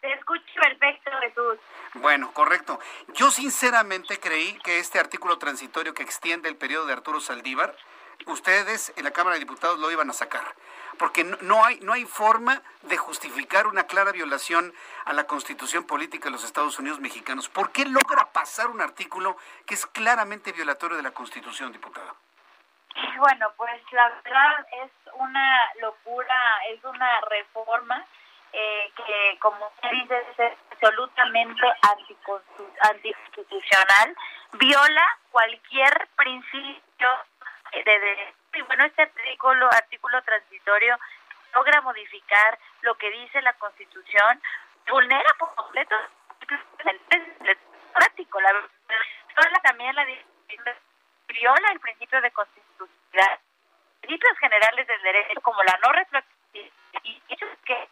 Te escucho perfecto, Jesús. Bueno, correcto. Yo sinceramente creí que este artículo transitorio que extiende el periodo de Arturo Saldívar, ustedes en la Cámara de Diputados lo iban a sacar, porque no, hay, no hay forma de justificar una clara violación a la Constitución Política de los Estados Unidos mexicanos. ¿Por qué logra pasar un artículo que es claramente violatorio de la Constitución, diputada? Bueno, pues la verdad es una locura, es una reforma eh, que, como usted dice, es absolutamente anticonstitucional, viola cualquier principio de derecho. Y bueno, este artículo, artículo transitorio logra modificar lo que dice la Constitución, vulnera por completo el práctico, la también la viola el principio de constitucionalidad, principios generales del derecho como la no retroactividad y que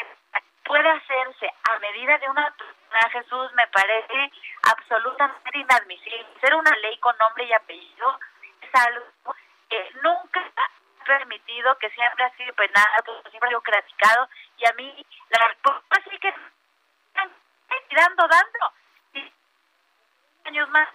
puede hacerse a medida de una persona, Jesús, me parece absolutamente inadmisible. Ser una ley con nombre y apellido es algo que nunca ha permitido, que siempre ha sido penado, siempre ha sido criticado, y a mí la respuesta sí que dando, dando. Y años más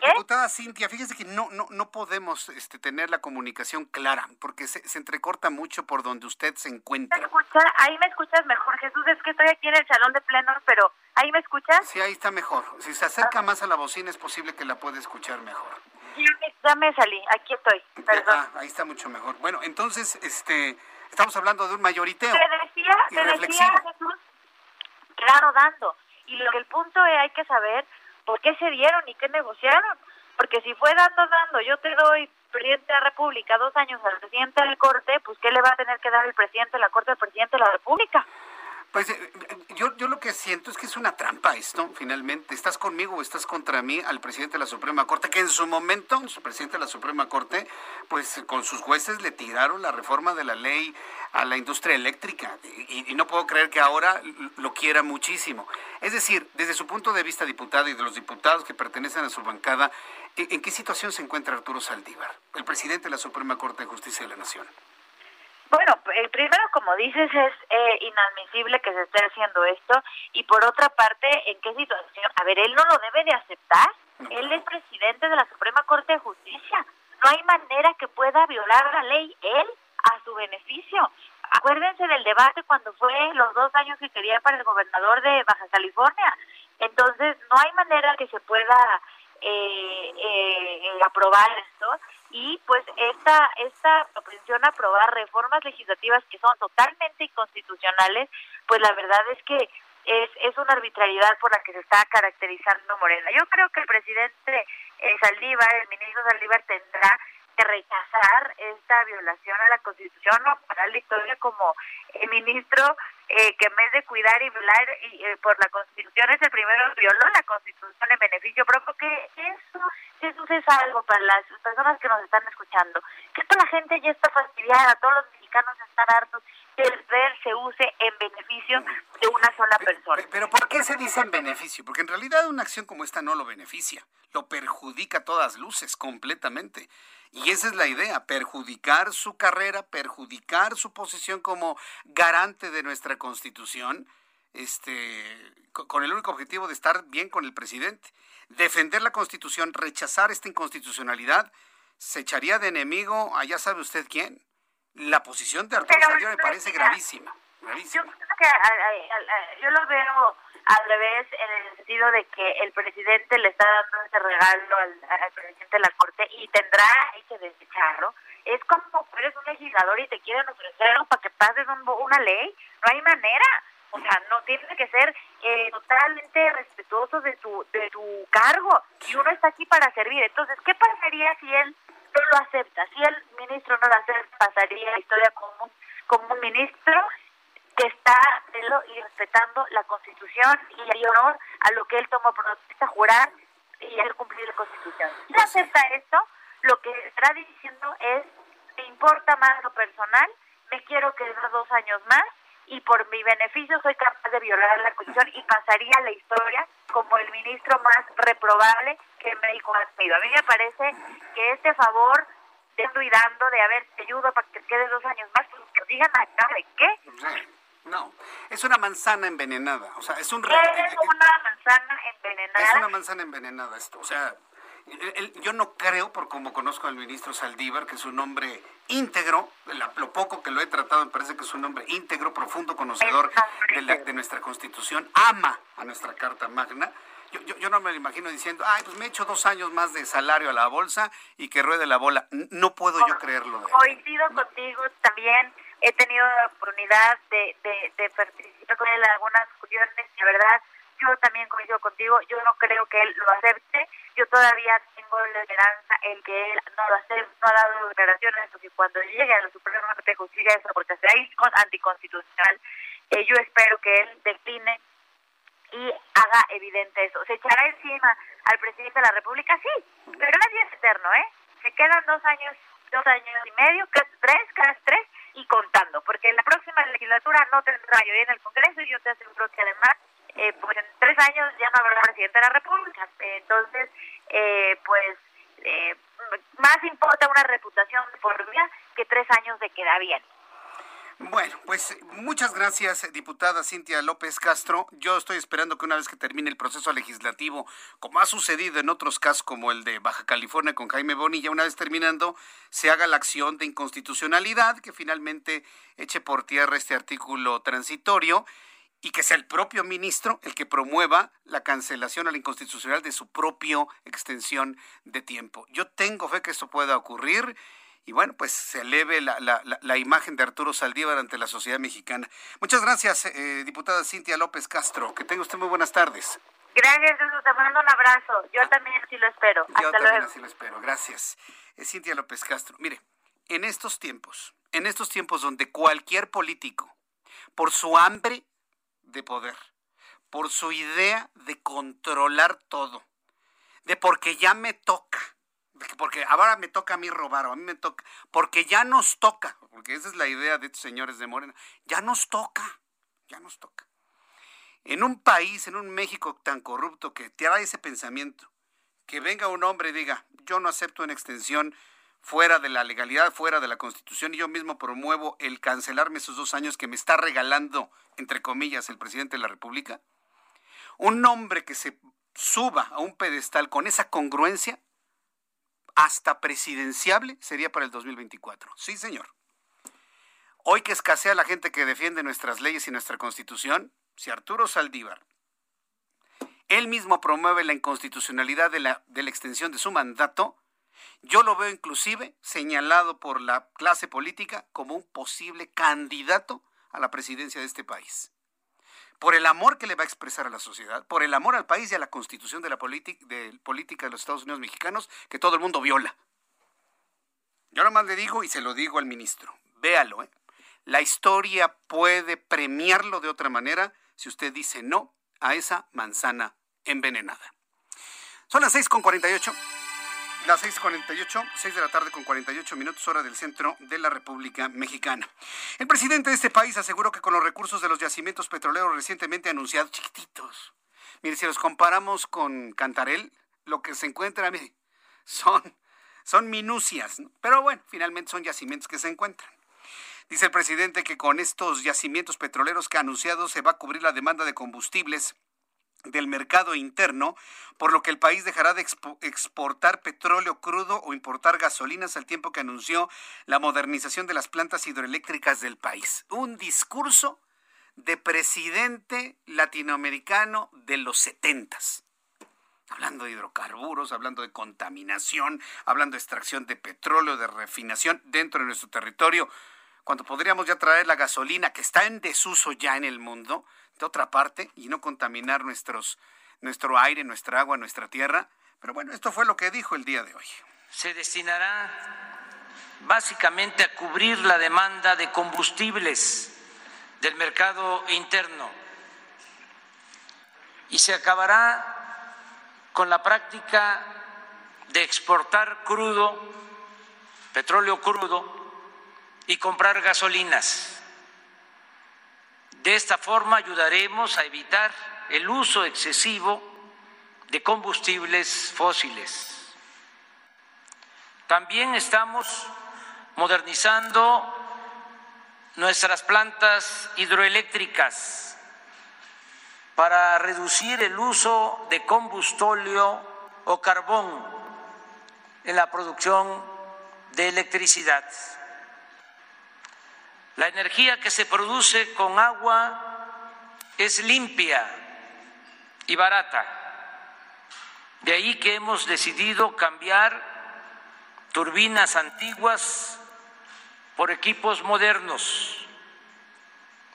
Diputada Cintia, fíjese que no, no, no podemos este, tener la comunicación clara, porque se, entrecorta mucho por donde usted se encuentra. ¿Me escucha? Ahí me escuchas mejor, Jesús, es que estoy aquí en el salón de plenos, pero ¿ahí me escuchas? Sí, ahí está mejor. Si se acerca ah. más a la bocina es posible que la pueda escuchar mejor. Ya me, salí, aquí estoy, perdón. Ah, ahí está mucho mejor. Bueno, entonces, este, estamos hablando de un mayoriteo. Te decía, te decía, Jesús, claro, dando. Y lo que el punto es, hay que saber ¿por qué se dieron y qué negociaron? Porque si fue dando, dando, yo te doy presidente de la República dos años al presidente del Corte, pues ¿qué le va a tener que dar el presidente de la Corte al presidente de la República? Pues eh, yo, yo lo que siento es que es una trampa esto, finalmente. ¿Estás conmigo o estás contra mí al presidente de la Suprema Corte? Que en su momento, su presidente de la Suprema Corte, pues con sus jueces le tiraron la reforma de la ley a la industria eléctrica. Y, no puedo creer que ahora lo quiera muchísimo. Es decir, desde su punto de vista, diputado, y de los diputados que pertenecen a su bancada, ¿en qué situación se encuentra Arturo Saldívar, el presidente de la Suprema Corte de Justicia de la Nación? Bueno, el primero, como dices, es eh, inadmisible que se esté haciendo esto y por otra parte, ¿en qué situación? A ver, él no lo debe de aceptar. Él es presidente de la Suprema Corte de Justicia. No hay manera que pueda violar la ley él a su beneficio. Acuérdense del debate cuando fue los dos años que quería para el gobernador de Baja California. Entonces, no hay manera que se pueda eh, eh, aprobar esto y pues esta esta propensión a aprobar reformas legislativas que son totalmente inconstitucionales, pues la verdad es que es, es una arbitrariedad por la que se está caracterizando Morena. Yo creo que el presidente eh, Saldívar, el ministro Saldívar tendrá que rechazar esta violación a la Constitución o para la historia como el ministro eh, que en vez de cuidar y violar y, eh, por la Constitución es el primero que violó la Constitución en beneficio propio, que eso, eso es algo para las personas que nos están escuchando, que esto la gente ya está fastidiada, todos los mexicanos están hartos que el poder se use en beneficio de una sola persona. Pero ¿por qué se dice en beneficio? Porque en realidad una acción como esta no lo beneficia, lo perjudica a todas luces completamente. Y esa es la idea, perjudicar su carrera, perjudicar su posición como garante de nuestra constitución, este, con el único objetivo de estar bien con el presidente. Defender la constitución, rechazar esta inconstitucionalidad, se echaría de enemigo a ya sabe usted quién. La posición de Arturo Saldívar me parece gravísima. Yo que yo lo veo al revés en el sentido de que el presidente le está dando ese regalo al, presidente de la corte y tendrá que desecharlo. Es como eres un legislador y te quieren ofrecer algo para que pases una ley. No hay manera. O sea, no tiene que ser eh, totalmente respetuoso de tu, de tu cargo. Y uno está aquí para servir. Entonces, ¿qué pasaría si él no lo acepta? Si el ministro no lo acepta, pasaría la historia como un, como un ministro que está y respetando la Constitución y el honor a lo que él tomó protesta, jurar y hacer cumplir la Constitución. Si no acepta esto, lo que estará diciendo es, me importa más lo personal, me quiero quedar dos años más y por mi beneficio soy capaz de violar la Constitución y pasaría la historia como el ministro más reprobable que México ha tenido. A mí me parece que este favor de dando de haber te ayudo para que te quedes dos años más, pues que digan acá de qué. No, es una manzana envenenada. O sea, es un. Es una manzana envenenada. Es una manzana envenenada esto. O sea, yo no creo, por como conozco al ministro Saldívar, que es un hombre íntegro, lo poco que lo he tratado me parece que es un hombre íntegro, profundo conocedor de, nuestra constitución, ama a nuestra Carta Magna. Yo, yo, no me lo imagino diciendo, ay, pues me echo dos años más de salario a la bolsa y que ruede la bola. No puedo yo creerlo. Coincido contigo también. He tenido la oportunidad de, participar con él en algunas cuestiones. La verdad, yo también coincido contigo. Yo no creo que él lo acepte yo todavía tengo la esperanza en que él no, lo hace, no ha dado declaraciones, porque cuando llegue a la Suprema Corte de Justicia eso, porque será anticonstitucional, eh, yo espero que él decline y haga evidente eso. ¿Se echará encima al presidente de la República? Sí, pero nadie es eterno, ¿eh? Se quedan dos años, dos años y medio, tres, cada tres, y contando, porque en la próxima legislatura no tendrá mayoría en el Congreso y yo te aseguro que además eh, pues en tres años ya no habrá presidente de la República. Entonces, eh, pues eh, más importa una reputación por vida que tres años de queda bien. Bueno, pues muchas gracias, diputada Cintia López Castro. Yo estoy esperando que una vez que termine el proceso legislativo, como ha sucedido en otros casos como el de Baja California con Jaime Bonilla, una vez terminando, se haga la acción de inconstitucionalidad que finalmente eche por tierra este artículo transitorio y que sea el propio ministro el que promueva la cancelación a la inconstitucional de su propia extensión de tiempo. Yo tengo fe que esto pueda ocurrir y bueno, pues se eleve la, la, la, imagen de Arturo Saldívar ante la sociedad mexicana. Muchas gracias, eh, diputada Cintia López Castro. Que tenga usted muy buenas tardes. Gracias, Jesús. Te mando un abrazo. Yo también así lo espero. Yo también así lo espero. Gracias. Eh, Cintia López Castro. Mire, en estos tiempos, en estos tiempos donde cualquier político, por su hambre de poder, por su idea de controlar todo, de porque ya me toca, porque ahora me toca a mí robar, o a mí me toca, porque ya nos toca, porque esa es la idea de estos señores de Morena, ya nos toca, ya nos toca. En un país, en un México tan corrupto que te haga ese pensamiento, que venga un hombre y diga, yo no acepto una extensión fuera de la legalidad, fuera de la constitución, y yo mismo promuevo el cancelarme esos dos años que me está regalando, entre comillas, el presidente de la República? Un hombre que se suba a un pedestal con esa congruencia, hasta presidenciable, sería para el 2024. Sí, señor. Hoy que escasea la gente que defiende nuestras leyes y nuestra constitución, si Arturo Saldívar, él mismo promueve la inconstitucionalidad de la, de la extensión de su mandato, yo lo veo inclusive señalado por la clase política como un posible candidato a la presidencia de este país. Por el amor que le va a expresar a la sociedad, por el amor al país y a la constitución de la de política de los Estados Unidos mexicanos que todo el mundo viola. Yo nomás le digo y se lo digo al ministro, véalo, ¿eh? la historia puede premiarlo de otra manera si usted dice no a esa manzana envenenada. Son las 6.48. Las 6.48, 6 de la tarde con 48 minutos hora del centro de la República Mexicana. El presidente de este país aseguró que con los recursos de los yacimientos petroleros recientemente anunciados, chiquititos, mire, si los comparamos con Cantarel, lo que se encuentra, mire, son, son minucias, pero bueno, finalmente son yacimientos que se encuentran. Dice el presidente que con estos yacimientos petroleros que ha anunciado se va a cubrir la demanda de combustibles del mercado interno, por lo que el país dejará de exportar petróleo crudo o importar gasolinas al tiempo que anunció la modernización de las plantas hidroeléctricas del país. Un discurso de presidente latinoamericano de los setentas. Hablando de hidrocarburos, hablando de contaminación, hablando de extracción de petróleo, de refinación dentro de nuestro territorio, cuando podríamos ya traer la gasolina que está en desuso ya en el mundo, otra parte y no contaminar nuestros, nuestro aire, nuestra agua, nuestra tierra. Pero bueno, esto fue lo que dijo el día de hoy. Se destinará básicamente a cubrir la demanda de combustibles del mercado interno y se acabará con la práctica de exportar crudo, petróleo crudo, y comprar gasolinas. De esta forma ayudaremos a evitar el uso excesivo de combustibles fósiles. También estamos modernizando nuestras plantas hidroeléctricas para reducir el uso de combustóleo o carbón en la producción de electricidad. La energía que se produce con agua es limpia y barata. De ahí que hemos decidido cambiar turbinas antiguas por equipos modernos,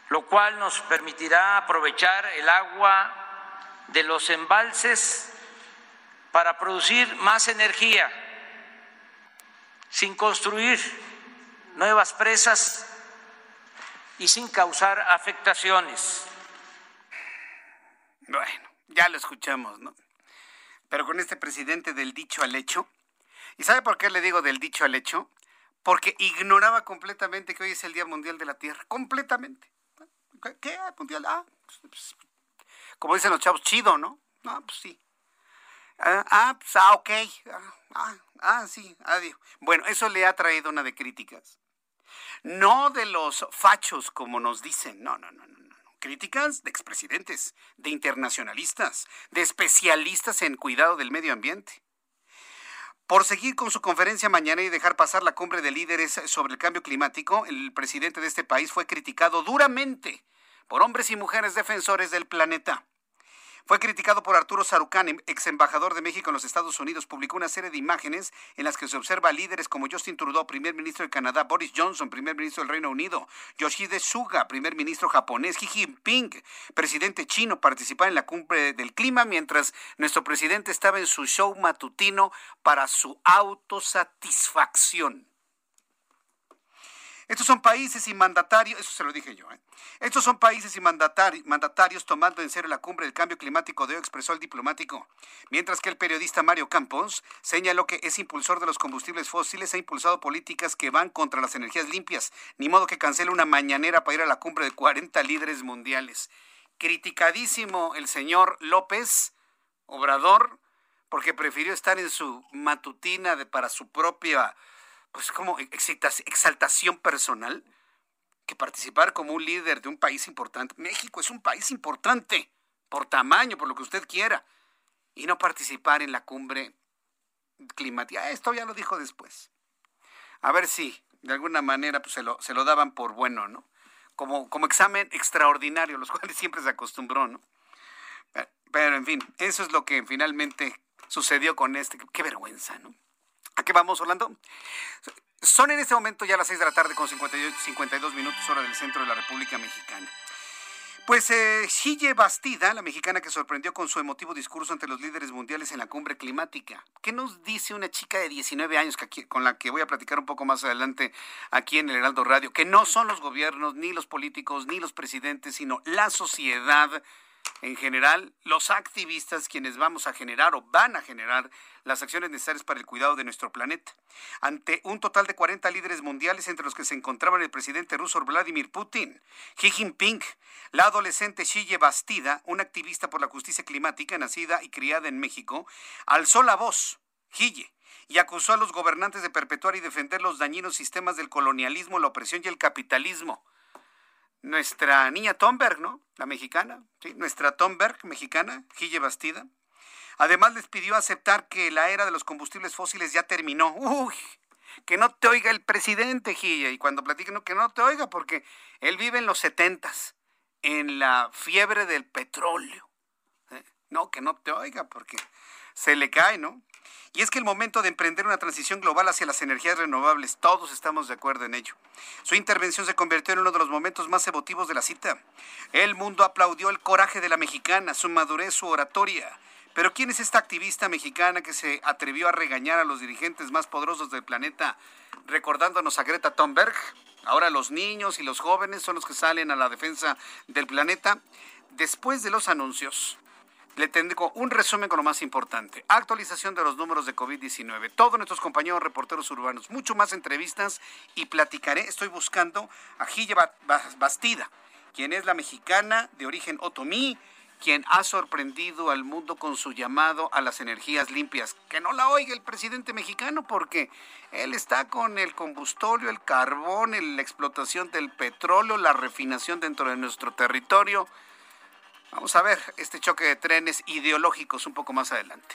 lo cual nos permitirá aprovechar el agua de los embalses para producir más energía sin construir nuevas presas y sin causar afectaciones. Bueno, ya lo escuchamos, ¿no? Pero con este presidente del dicho al hecho, ¿y sabe por qué le digo del dicho al hecho? Porque ignoraba completamente que hoy es el Día Mundial de la Tierra, completamente. ¿Qué? ¿Mundial? Ah, pues, como dicen los chavos, chido, ¿no? Ah, pues sí. Ah, ah pues, ah, ok. Ah, ah, ah, sí, adiós. Bueno, eso le ha traído una de críticas no de los fachos, como nos dicen, no, no, no, no. Críticas de expresidentes, de internacionalistas, de especialistas en cuidado del medio ambiente. Por seguir con su conferencia mañana y dejar pasar la cumbre de líderes sobre el cambio climático, el presidente de este país fue criticado duramente por hombres y mujeres defensores del planeta. Fue criticado por Arturo Sarucán, ex embajador de México en los Estados Unidos. Publicó una serie de imágenes en las que se observa líderes como Justin Trudeau, primer ministro de Canadá, Boris Johnson, primer ministro del Reino Unido, Yoshide Suga, primer ministro japonés, Xi Jinping, presidente chino, participar en la cumbre del clima, mientras nuestro presidente estaba en su show matutino para su autosatisfacción. Estos son países y mandatarios, eso se lo dije yo, ¿eh? estos son países y mandatarios tomando en serio la cumbre del cambio climático de hoy, expresó el diplomático. Mientras que el periodista Mario Campos señaló que es impulsor de los combustibles fósiles, ha impulsado políticas que van contra las energías limpias, ni modo que cancele una mañanera para ir a la cumbre de 40 líderes mundiales. Criticadísimo el señor López Obrador, porque prefirió estar en su matutina de, para su propia pues como exaltación personal que participar como un líder de un país importante. México es un país importante por tamaño, por lo que usted quiera, y no participar en la cumbre climática. Esto ya lo dijo después. A ver si de alguna manera pues, se, lo, se lo daban por bueno, ¿no? Como, como examen extraordinario, los cuales siempre se acostumbró, ¿no? Pero en fin, eso es lo que finalmente sucedió con este. Qué vergüenza, ¿no? ¿A qué vamos, Orlando? Son en este momento ya las 6 de la tarde con 52 minutos hora del centro de la República Mexicana. Pues eh, Bastida, la mexicana que sorprendió con su emotivo discurso ante los líderes mundiales en la cumbre climática. ¿Qué nos dice una chica de 19 años con la que voy a platicar un poco más adelante aquí en el Heraldo Radio? Que no son los gobiernos, ni los políticos, ni los presidentes, sino la sociedad en general, los activistas quienes vamos a generar o van a generar las acciones necesarias para el cuidado de nuestro planeta. Ante un total de 40 líderes mundiales entre los que se encontraban el presidente ruso Vladimir Putin, Xi Jinping, la adolescente Xie Bastida, una activista por la justicia climática nacida y criada en México, alzó la voz, Xie, y acusó a los gobernantes de perpetuar y defender los dañinos sistemas del colonialismo, la opresión y el capitalismo nuestra niña Tomberg, ¿no? La mexicana, ¿sí? Nuestra Tomberg mexicana, Gille Bastida. Además les pidió aceptar que la era de los combustibles fósiles ya terminó. Uy, que no te oiga el presidente, Gille. Y cuando platiquen, que no te oiga, porque él vive en los setentas, en la fiebre del petróleo. ¿eh? No, que no te oiga, porque se le cae, ¿no? Y es que el momento de emprender una transición global hacia las energías renovables, todos estamos de acuerdo en ello. Su intervención se convirtió en uno de los momentos más emotivos de la cita. El mundo aplaudió el coraje de la mexicana, su madurez, su oratoria. Pero ¿quién es esta activista mexicana que se atrevió a regañar a los dirigentes más poderosos del planeta, recordándonos a Greta Thunberg? Ahora los niños y los jóvenes son los que salen a la defensa del planeta. Después de los anuncios, le tengo un resumen con lo más importante. Actualización de los números de COVID-19. Todos nuestros compañeros reporteros urbanos, mucho más entrevistas y platicaré. Estoy buscando a Gille Bastida, quien es la mexicana de origen otomí, quien ha sorprendido al mundo con su llamado a las energías limpias. Que no la oiga el presidente mexicano porque él está con el combustorio, el carbón, la explotación del petróleo, la refinación dentro de nuestro territorio Vamos a ver este choque de trenes ideológicos un poco más adelante.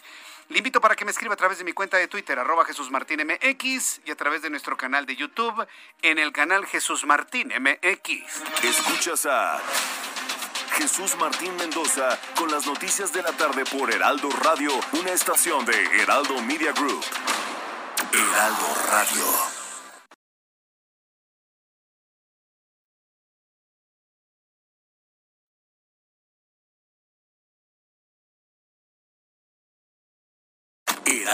Le invito para que me escriba a través de mi cuenta de Twitter, arroba Jesús Martín MX, y a través de nuestro canal de YouTube, en el canal Jesús Martín MX. Escuchas a Jesús Martín Mendoza con las noticias de la tarde por Heraldo Radio, una estación de Heraldo Media Group. Heraldo Radio.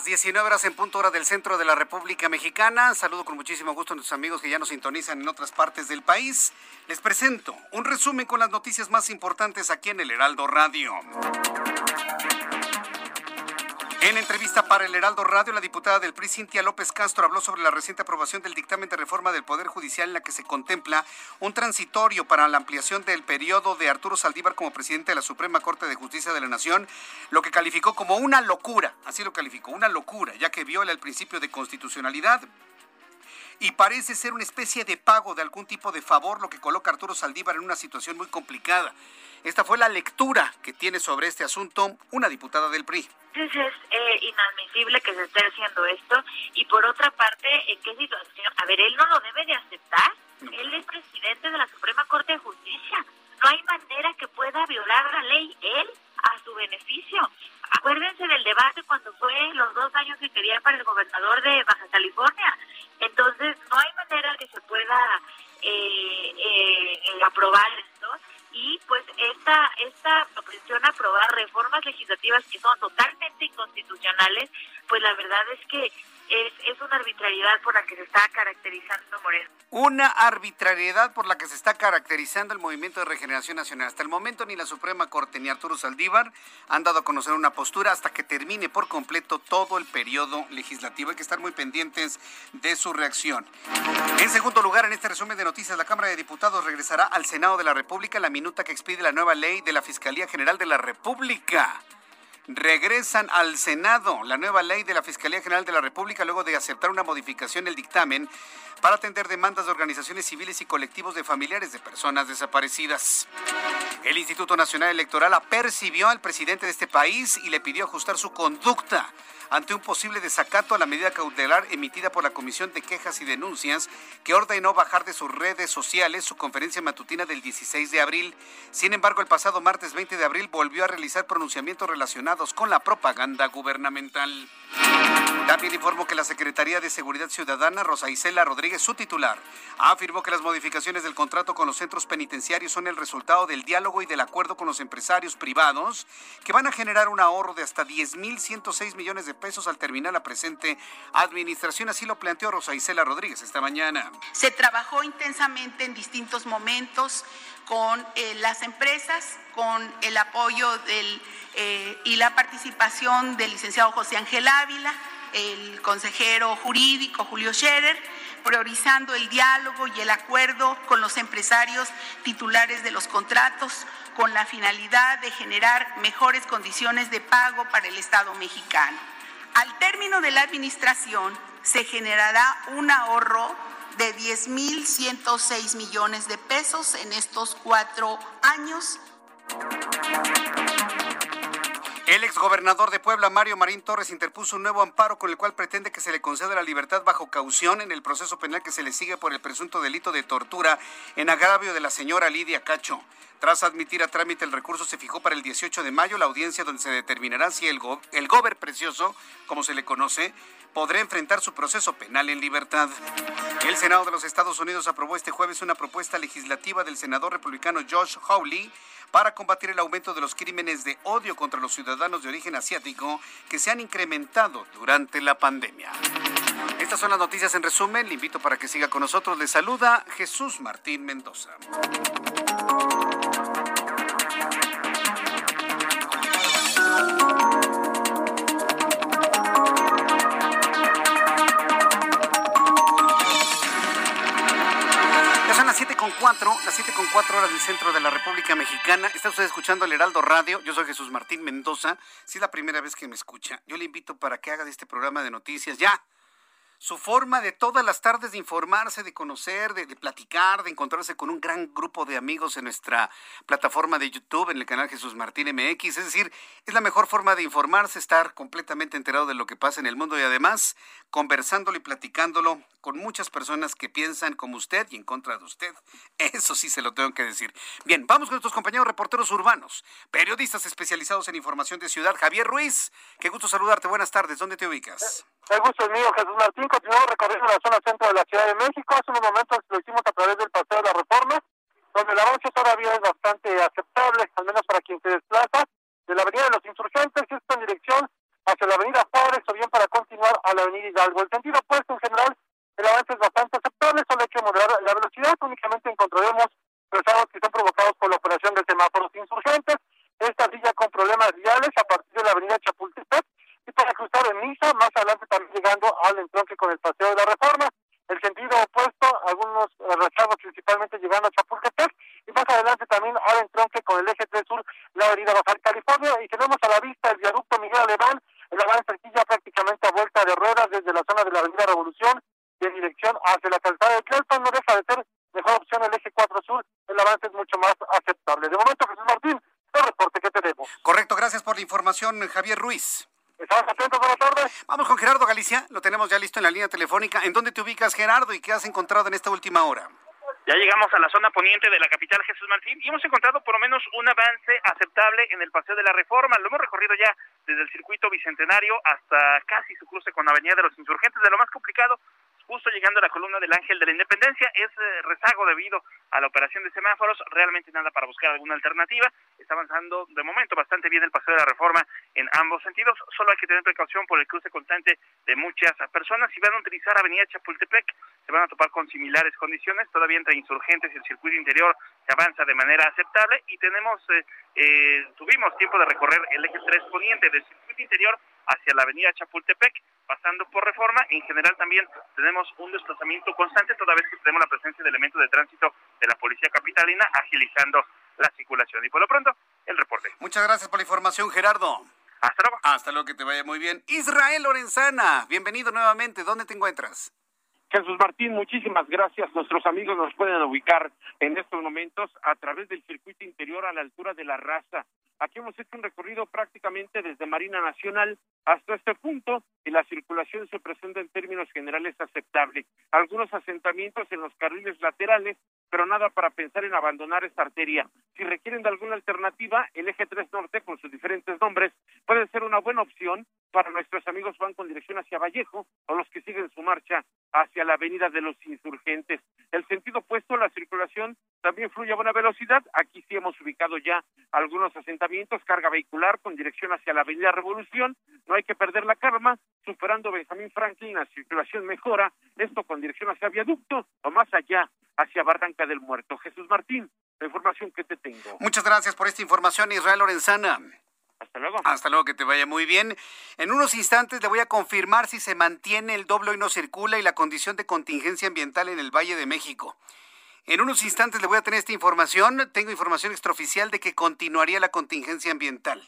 Las 19 horas en punto hora del centro de la República Mexicana. Saludo con muchísimo gusto a nuestros amigos que ya nos sintonizan en otras partes del país. Les presento un resumen con las noticias más importantes aquí en el Heraldo Radio. En entrevista para el Heraldo Radio, la diputada del PRI, Cintia López Castro, habló sobre la reciente aprobación del dictamen de reforma del Poder Judicial en la que se contempla un transitorio para la ampliación del periodo de Arturo Saldívar como presidente de la Suprema Corte de Justicia de la Nación, lo que calificó como una locura, así lo calificó, una locura, ya que viola el principio de constitucionalidad y parece ser una especie de pago de algún tipo de favor, lo que coloca a Arturo Saldívar en una situación muy complicada. Esta fue la lectura que tiene sobre este asunto una diputada del PRI. es eh, inadmisible que se esté haciendo esto y por otra parte, ¿en qué situación? A ver, él no lo debe de aceptar. Él es presidente de la Suprema Corte de Justicia. No hay manera que pueda violar la ley él a su beneficio. Acuérdense del debate cuando fue los dos años que quería para el gobernador de Baja California. Entonces, no hay manera que se pueda eh, eh, aprobar esto y pues esta esta presión a aprobar reformas legislativas que son totalmente inconstitucionales, pues la verdad es que es, una arbitrariedad por la que se está caracterizando Moreno. Una arbitrariedad por la que se está caracterizando el Movimiento de Regeneración Nacional. Hasta el momento ni la Suprema Corte ni Arturo Saldívar han dado a conocer una postura hasta que termine por completo todo el periodo legislativo. Hay que estar muy pendientes de su reacción. En segundo lugar, en este resumen de noticias, la Cámara de Diputados regresará al Senado de la República la minuta que expide la nueva ley de la Fiscalía General de la República. Regresan al Senado. La nueva ley de la Fiscalía General de la República luego de aceptar una modificación del dictamen para atender demandas de organizaciones civiles y colectivos de familiares de personas desaparecidas. El Instituto Nacional Electoral apercibió al presidente de este país y le pidió ajustar su conducta ante un posible desacato a la medida cautelar emitida por la Comisión de Quejas y Denuncias, que ordenó bajar de sus redes sociales su conferencia matutina del 16 de abril. Sin embargo, el pasado martes 20 de abril volvió a realizar pronunciamientos relacionados con la propaganda gubernamental. También informó que la Secretaría de Seguridad Ciudadana, Rosa Isela Rodríguez, su titular, afirmó que las modificaciones del contrato con los centros penitenciarios son el resultado del diálogo y del acuerdo con los empresarios privados que van a generar un ahorro de hasta 10.106 millones de pesos al terminar la presente administración. Así lo planteó Rosa Isela Rodríguez esta mañana. Se trabajó intensamente en distintos momentos con eh, las empresas, con el apoyo del, eh, y la participación del licenciado José Ángel Ávila, el consejero jurídico Julio Scherer, priorizando el diálogo y el acuerdo con los empresarios titulares de los contratos con la finalidad de generar mejores condiciones de pago para el Estado mexicano. Al término de la administración se generará un ahorro de 10.106 millones de pesos en estos cuatro años. El exgobernador de Puebla, Mario Marín Torres, interpuso un nuevo amparo con el cual pretende que se le conceda la libertad bajo caución en el proceso penal que se le sigue por el presunto delito de tortura en agravio de la señora Lidia Cacho. Tras admitir a trámite el recurso, se fijó para el 18 de mayo la audiencia donde se determinará si el, go el gober precioso, como se le conoce, podrá enfrentar su proceso penal en libertad. El Senado de los Estados Unidos aprobó este jueves una propuesta legislativa del senador republicano Josh Hawley para combatir el aumento de los crímenes de odio contra los ciudadanos de origen asiático que se han incrementado durante la pandemia. Estas son las noticias en resumen. Le invito para que siga con nosotros. Le saluda Jesús Martín Mendoza. Con cuatro, las siete con cuatro horas del centro de la República Mexicana. Está usted escuchando el Heraldo Radio. Yo soy Jesús Martín Mendoza. Si es la primera vez que me escucha, yo le invito para que haga de este programa de noticias ya su forma de todas las tardes de informarse, de conocer, de, platicar, de encontrarse con un gran grupo de amigos en nuestra plataforma de YouTube, en el canal Jesús Martín MX. Es decir, es la mejor forma de informarse, estar completamente enterado de lo que pasa en el mundo y además conversándolo y platicándolo con muchas personas que piensan como usted y en contra de usted. Eso sí se lo tengo que decir. Bien, vamos con nuestros compañeros reporteros urbanos, periodistas especializados en información de ciudad. Javier Ruiz, qué gusto saludarte. Buenas tardes. ¿Dónde te ubicas? El gusto es mío, Jesús Martín continuamos recorriendo la zona centro de la Ciudad de México. Hace unos momentos lo hicimos a través del Paseo de la Reforma, donde el avance todavía es bastante aceptable, al menos para quien se desplaza de la Avenida de los Insurgentes, esto en dirección hacia la Avenida Juárez o bien para continuar a la Avenida Hidalgo. El sentido opuesto en general, el avance es bastante aceptable, solo hay que moderar la velocidad. Únicamente encontraremos rezados que son provocados por la operación de semáforos insurgentes. Esta silla con problemas viales a partir de la Avenida Chapultepec y para cruzar en Misa, más adelante también llegando al entronque con el Paseo de la Reforma. El sentido opuesto, algunos rezagos principalmente llegando a Chapultepec y más adelante también al entronque con el eje 3 sur, la avenida Baja California y tenemos a la vista el viaducto Miguel Alemán, el avance ya prácticamente a vuelta de ruedas desde la zona de la avenida Revolución y en dirección hacia la calzada de Clelton, no deja de ser mejor opción el eje 4 sur, el avance es mucho más aceptable. De momento, Jesús Martín, el reporte que tenemos. Correcto, gracias por la información, Javier Ruiz. Estamos atentos, buenas tardes. Vamos con Gerardo Galicia, lo tenemos ya listo en la línea telefónica. ¿En dónde te ubicas, Gerardo, y qué has encontrado en esta última hora? Ya llegamos a la zona poniente de la capital Jesús Martín y hemos encontrado por lo menos un avance aceptable en el Paseo de la Reforma. Lo hemos recorrido ya desde el circuito bicentenario hasta casi su cruce con la Avenida de los Insurgentes. De lo más complicado justo llegando a la columna del Ángel de la Independencia. Es eh, rezago debido a la operación de semáforos, realmente nada para buscar alguna alternativa. Está avanzando de momento bastante bien el paseo de la reforma en ambos sentidos. Solo hay que tener precaución por el cruce constante de muchas personas. Si van a utilizar Avenida Chapultepec, se van a topar con similares condiciones. Todavía entre insurgentes y el circuito interior se avanza de manera aceptable y tenemos, eh, eh, tuvimos tiempo de recorrer el eje 3 poniente del circuito interior hacia la avenida Chapultepec, pasando por reforma. En general también tenemos un desplazamiento constante, toda vez que tenemos la presencia de elementos de tránsito de la Policía Capitalina agilizando la circulación. Y por lo pronto, el reporte. Muchas gracias por la información, Gerardo. Hasta luego. Hasta luego, que te vaya muy bien. Israel Lorenzana, bienvenido nuevamente. ¿Dónde te encuentras? Jesús Martín, muchísimas gracias. Nuestros amigos nos pueden ubicar en estos momentos a través del circuito interior a la altura de la raza. Aquí hemos hecho un recorrido prácticamente desde Marina Nacional hasta este punto la circulación se presenta en términos generales aceptable. Algunos asentamientos en los carriles laterales, pero nada para pensar en abandonar esta arteria. Si requieren de alguna alternativa, el eje 3 Norte, con sus diferentes nombres, puede ser una buena opción para nuestros amigos van con dirección hacia Vallejo o los que siguen su marcha hacia la avenida de los insurgentes. El sentido opuesto, la circulación también fluye a buena velocidad. Aquí sí hemos ubicado ya algunos asentamientos, carga vehicular con dirección hacia la avenida Revolución. No hay que perder la calma, superando Benjamín Franklin, la circulación mejora, esto con dirección hacia Viaducto o más allá, hacia Barranca del Muerto. Jesús Martín, la información que te tengo. Muchas gracias por esta información, Israel Lorenzana. Hasta luego. Hasta luego, que te vaya muy bien. En unos instantes le voy a confirmar si se mantiene el doble y no circula y la condición de contingencia ambiental en el Valle de México. En unos instantes le voy a tener esta información. Tengo información extraoficial de que continuaría la contingencia ambiental.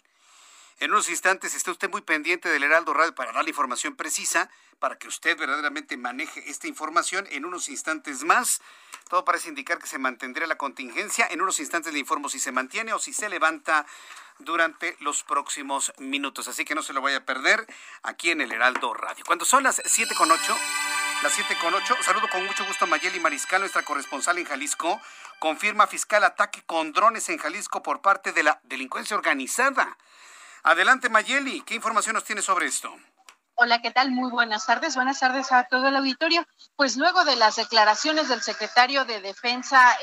En unos instantes esté usted muy pendiente del Heraldo Radio para dar la información precisa, para que usted verdaderamente maneje esta información. En unos instantes más, todo parece indicar que se mantendrá la contingencia. En unos instantes le informo si se mantiene o si se levanta durante los próximos minutos. Así que no se lo vaya a perder aquí en el Heraldo Radio. Cuando son las 7 con 8, las 7 con 8, saludo con mucho gusto a Mayeli Mariscal, nuestra corresponsal en Jalisco. Confirma fiscal ataque con drones en Jalisco por parte de la delincuencia organizada. Adelante Mayeli, ¿qué información nos tiene sobre esto? Hola, ¿qué tal? Muy buenas tardes. Buenas tardes a todo el auditorio. Pues luego de las declaraciones del secretario de Defensa,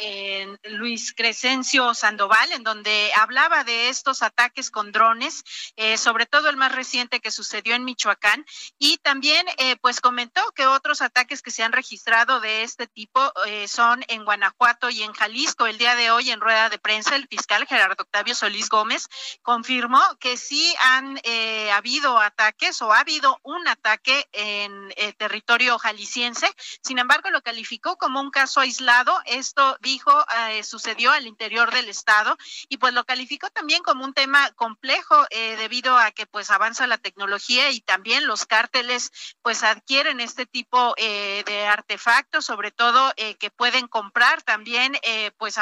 Luis Crescencio Sandoval, en donde hablaba de estos ataques con drones, eh, sobre todo el más reciente que sucedió en Michoacán, y también eh, pues comentó que otros ataques que se han registrado de este tipo eh, son en Guanajuato y en Jalisco. El día de hoy, en rueda de prensa, el fiscal Gerardo Octavio Solís Gómez confirmó que sí han habido ataques o ha habido un ataque en eh, territorio jalisciense. Sin embargo, lo calificó como un caso aislado. Esto dijo eh, sucedió al interior del estado y pues lo calificó también como un tema complejo eh, debido a que pues avanza la tecnología y también los cárteles pues adquieren este tipo de artefactos, sobre todo que pueden comprar también pues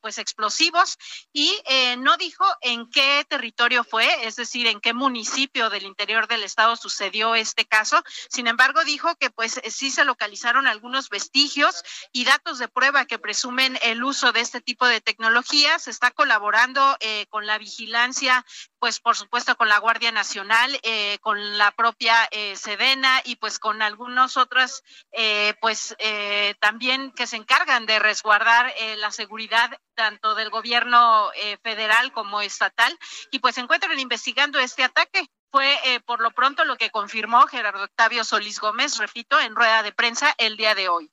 pues explosivos y no dijo en qué territorio fue, es decir, en qué municipio del interior del estado sucedió este caso. Sin embargo, dijo que pues sí se localizaron algunos vestigios y datos de prueba que presumen el uso de este tipo de tecnologías. Se está colaborando eh, con la vigilancia, pues por supuesto con la Guardia Nacional, eh, con la propia eh, Sedena y pues con algunos otros, pues también que se encargan de resguardar la seguridad tanto del gobierno federal como estatal y pues se encuentran investigando este ataque fue eh, por lo pronto lo que confirmó Gerardo Octavio Solís Gómez, repito, en rueda de prensa el día de hoy.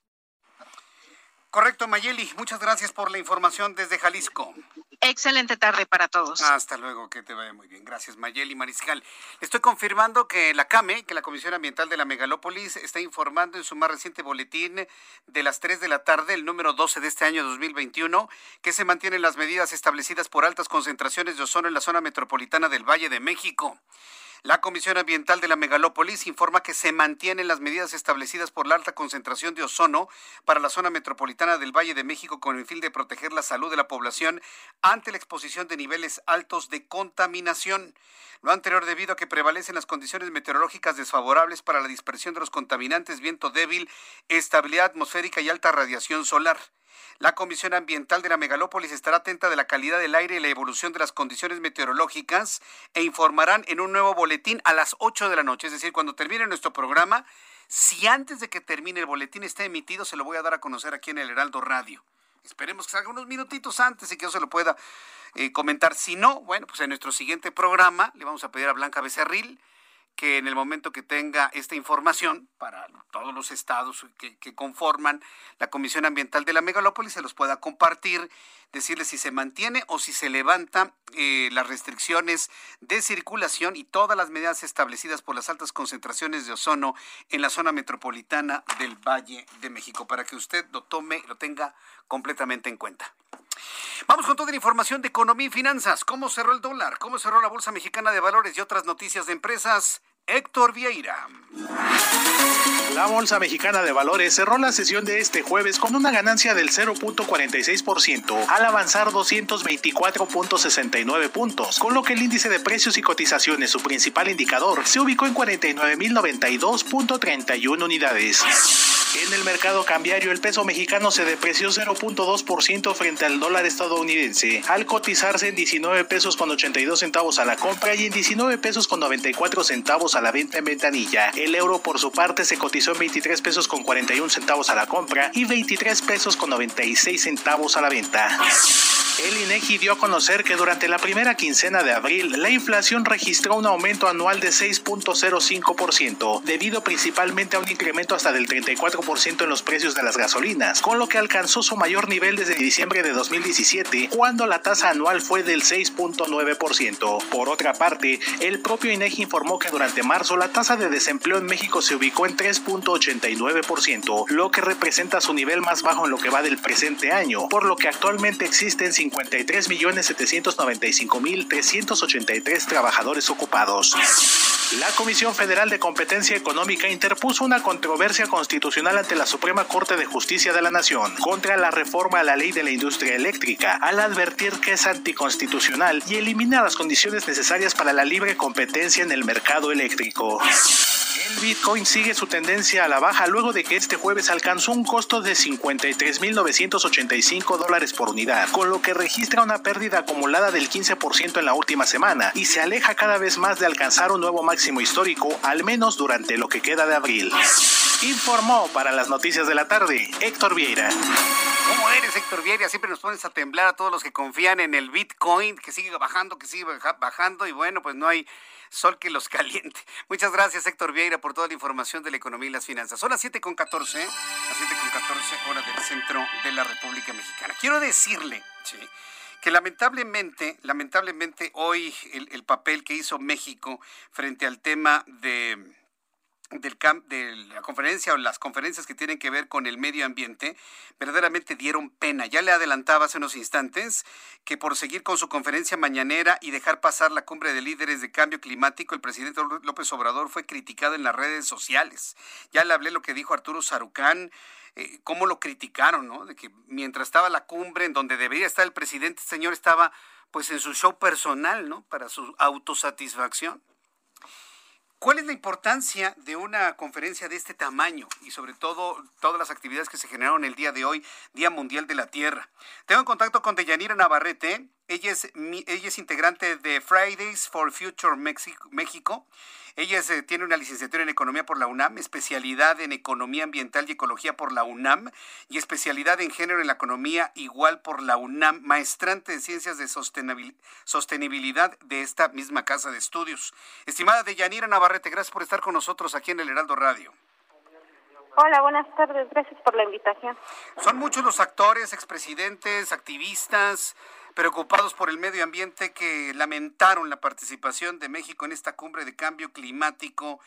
Correcto, Mayeli. Muchas gracias por la información desde Jalisco. Excelente tarde para todos. Hasta luego, que te vaya muy bien. Gracias, Mayeli Mariscal. Estoy confirmando que la CAME, que la Comisión Ambiental de la Megalópolis, está informando en su más reciente boletín de las 3 de la tarde, el número 12 de este año 2021, que se mantienen las medidas establecidas por altas concentraciones de ozono en la zona metropolitana del Valle de México. La Comisión Ambiental de la Megalópolis informa que se mantienen las medidas establecidas por la alta concentración de ozono para la zona metropolitana del Valle de México con el fin de proteger la salud de la población ante la exposición de niveles altos de contaminación. Lo anterior debido a que prevalecen las condiciones meteorológicas desfavorables para la dispersión de los contaminantes, viento débil, estabilidad atmosférica y alta radiación solar. La Comisión Ambiental de la Megalópolis estará atenta de la calidad del aire y la evolución de las condiciones meteorológicas e informarán en un nuevo boletín a las 8 de la noche, es decir, cuando termine nuestro programa. Si antes de que termine el boletín está emitido, se lo voy a dar a conocer aquí en el Heraldo Radio. Esperemos que salga unos minutitos antes y que yo se lo pueda eh, comentar. Si no, bueno, pues en nuestro siguiente programa le vamos a pedir a Blanca Becerril que en el momento que tenga esta información para todos los estados que, conforman la Comisión Ambiental de la Megalópolis se los pueda compartir, decirles si se mantiene o si se levanta eh, las restricciones de circulación y todas las medidas establecidas por las altas concentraciones de ozono en la zona metropolitana del Valle de México, para que usted lo tome, lo tenga completamente en cuenta. Vamos con toda la información de economía y finanzas. ¿Cómo cerró el dólar? ¿Cómo cerró la Bolsa Mexicana de Valores y otras noticias de empresas? Héctor Vieira. La Bolsa Mexicana de Valores cerró la sesión de este jueves con una ganancia del 0.46% al avanzar 224.69 puntos, con lo que el índice de precios y cotizaciones, su principal indicador, se ubicó en 49.092.31 unidades. En el mercado cambiario, el peso mexicano se depreció 0.2% frente al dólar estadounidense, al cotizarse en 19 pesos con 82 centavos a la compra y en 19 pesos con 94 centavos a la venta en ventanilla. El euro por su parte se cotizó en 23 pesos con 41 centavos a la compra y 23 pesos con 96 centavos a la venta. El INEGI dio a conocer que durante la primera quincena de abril la inflación registró un aumento anual de 6.05%, debido principalmente a un incremento hasta del 34% en los precios de las gasolinas, con lo que alcanzó su mayor nivel desde diciembre de 2017, cuando la tasa anual fue del 6.9%. Por otra parte, el propio INEGI informó que durante marzo la tasa de desempleo en México se ubicó en 3.89%, lo que representa su nivel más bajo en lo que va del presente año, por lo que actualmente existen 53.795.383 trabajadores ocupados. La Comisión Federal de Competencia Económica interpuso una controversia constitucional ante la Suprema Corte de Justicia de la Nación contra la reforma a la ley de la industria eléctrica, al advertir que es anticonstitucional y elimina las condiciones necesarias para la libre competencia en el mercado eléctrico. El Bitcoin sigue su tendencia a la baja luego de que este jueves alcanzó un costo de 53.985 dólares por unidad, con lo que registra una pérdida acumulada del 15% en la última semana y se aleja cada vez más de alcanzar un nuevo máximo histórico, al menos durante lo que queda de abril. Informó para las noticias de la tarde Héctor Vieira. ¿Cómo eres, Héctor Vieira? Siempre nos pones a temblar a todos los que confían en el Bitcoin, que sigue bajando, que sigue bajando, y bueno, pues no hay sol que los caliente. Muchas gracias, Héctor Vieira, por toda la información de la economía y las finanzas. Son las 7.14, con las 7.14 con horas del centro de la República Mexicana. Quiero decirle, que lamentablemente, lamentablemente hoy el papel que hizo México frente al tema de del de la conferencia o las conferencias que tienen que ver con el medio ambiente verdaderamente dieron pena. Ya le adelantaba hace unos instantes que por seguir con su conferencia mañanera y dejar pasar la cumbre de líderes de cambio climático, el presidente López Obrador fue criticado en las redes sociales. Ya le hablé lo que dijo Arturo Sarucán, eh, cómo lo criticaron, ¿no? De que mientras estaba la cumbre en donde debería estar el presidente, el señor estaba pues en su show personal, ¿no? Para su autosatisfacción. ¿Cuál es la importancia de una conferencia de este tamaño y sobre todo todas las actividades que se generaron el día de hoy, Día Mundial de la Tierra? Tengo en contacto con Deyanira Navarrete, ella es, ella es integrante de Fridays for Future México ella tiene una licenciatura en Economía por la UNAM, especialidad en Economía Ambiental y Ecología por la UNAM y especialidad en Género en la Economía igual por la UNAM, maestrante de Ciencias de Sostenibilidad de esta misma casa de estudios. Estimada Deyanira Navarrete, gracias por estar con nosotros aquí en el Heraldo Radio. Hola, buenas tardes. Gracias por la invitación. Son muchos los actores, expresidentes, activistas, preocupados por el medio ambiente que lamentaron la participación de México en esta cumbre de cambio climático.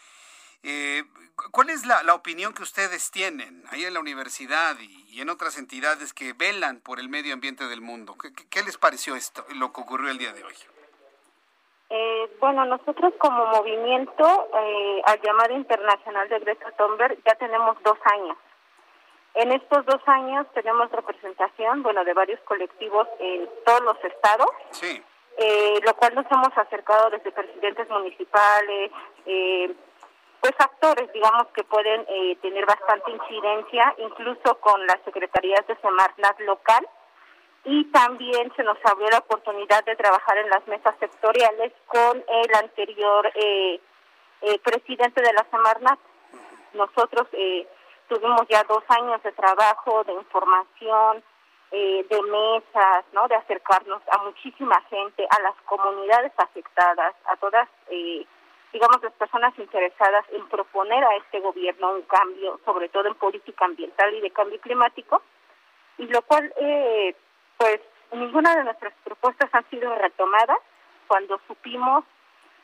Eh, ¿Cuál es la, opinión que ustedes tienen ahí en la universidad y, en otras entidades que velan por el medio ambiente del mundo? ¿Qué, les pareció esto, lo que ocurrió el día de hoy? Eh, bueno, nosotros como movimiento eh, al llamado internacional de Greta Thunberg ya tenemos dos años en estos dos años tenemos representación, bueno, de varios colectivos en todos los estados. Sí. Eh, lo cual nos hemos acercado desde presidentes municipales, eh, pues actores, digamos, que pueden eh, tener bastante incidencia, incluso con las secretarías de Semarnat local. Y también se nos abrió la oportunidad de trabajar en las mesas sectoriales con el anterior presidente de la Semarnat. Nosotros tuvimos ya dos años de trabajo, de información, eh, de mesas, ¿no? De acercarnos a muchísima gente, a las comunidades afectadas, a todas, eh, digamos, las personas interesadas en proponer a este gobierno un cambio, sobre todo en política ambiental y de cambio climático, y lo cual, eh, pues, ninguna de nuestras propuestas han sido retomadas cuando supimos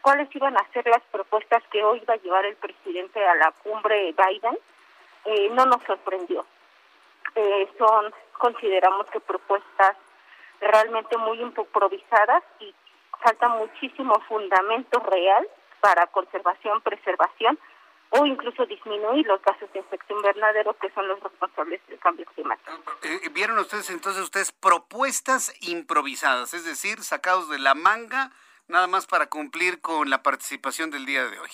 cuáles iban a ser las propuestas que hoy va a llevar el presidente a la cumbre Biden eh, no nos sorprendió. Eh, son, consideramos que propuestas realmente muy improvisadas y falta muchísimo fundamento real para conservación, preservación o incluso disminuir los gases de efecto invernadero que son los responsables del cambio climático. Eh, ¿Vieron ustedes entonces ustedes propuestas improvisadas, es decir, sacados de la manga, nada más para cumplir con la participación del día de hoy?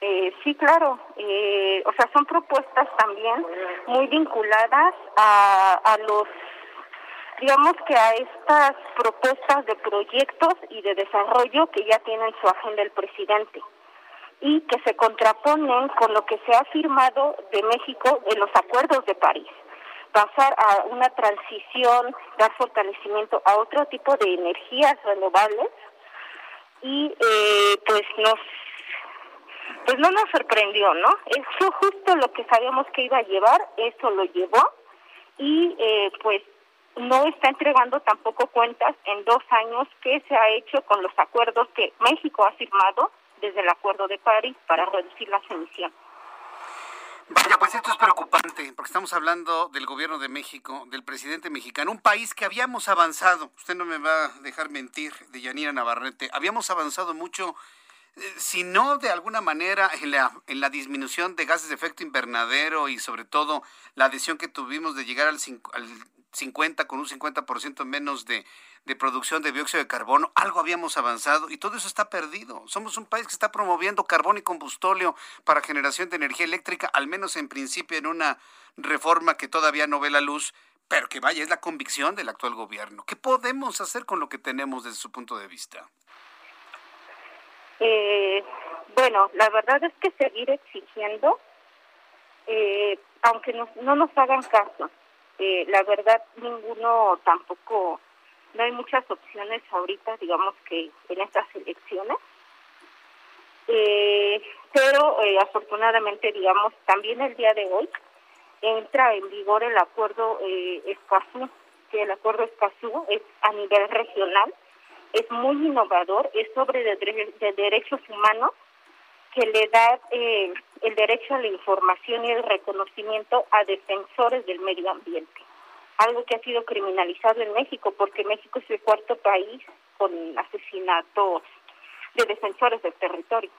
Eh, sí, claro. Eh, o sea, son propuestas también muy vinculadas a, a los, digamos que a estas propuestas de proyectos y de desarrollo que ya tiene en su agenda el presidente y que se contraponen con lo que se ha firmado de México en los acuerdos de París. Pasar a una transición, dar fortalecimiento a otro tipo de energías renovables y eh, pues nos pues no nos sorprendió, ¿no? Eso justo lo que sabíamos que iba a llevar, eso lo llevó y eh, pues no está entregando tampoco cuentas en dos años que se ha hecho con los acuerdos que México ha firmado desde el Acuerdo de París para reducir las emisiones. Vaya, pues esto es preocupante, porque estamos hablando del gobierno de México, del presidente mexicano, un país que habíamos avanzado, usted no me va a dejar mentir, de Yanira Navarrete, habíamos avanzado mucho, si no de alguna manera en la, disminución de gases de efecto invernadero y sobre todo la adhesión que tuvimos de llegar al, al 50 con un 50% menos de, de producción de dióxido de carbono, algo habíamos avanzado y todo eso está perdido. Somos un país que está promoviendo carbón y combustóleo para generación de energía eléctrica, al menos en principio en una reforma que todavía no ve la luz, pero que vaya, es la convicción del actual gobierno. ¿Qué podemos hacer con lo que tenemos desde su punto de vista? Eh, bueno, la verdad es que seguir exigiendo, eh, aunque no, no nos hagan caso, eh, la verdad ninguno tampoco no hay muchas opciones ahorita, digamos que en estas elecciones. Eh, pero eh, afortunadamente, digamos, también el día de hoy entra en vigor el acuerdo eh, Escazú, que el acuerdo Escazú es a nivel regional, es muy innovador, es sobre de, de derechos humanos que le da eh, el derecho a la información y el reconocimiento a defensores del medio ambiente algo que ha sido criminalizado en México, porque México es el cuarto país con asesinatos de defensores del territorio.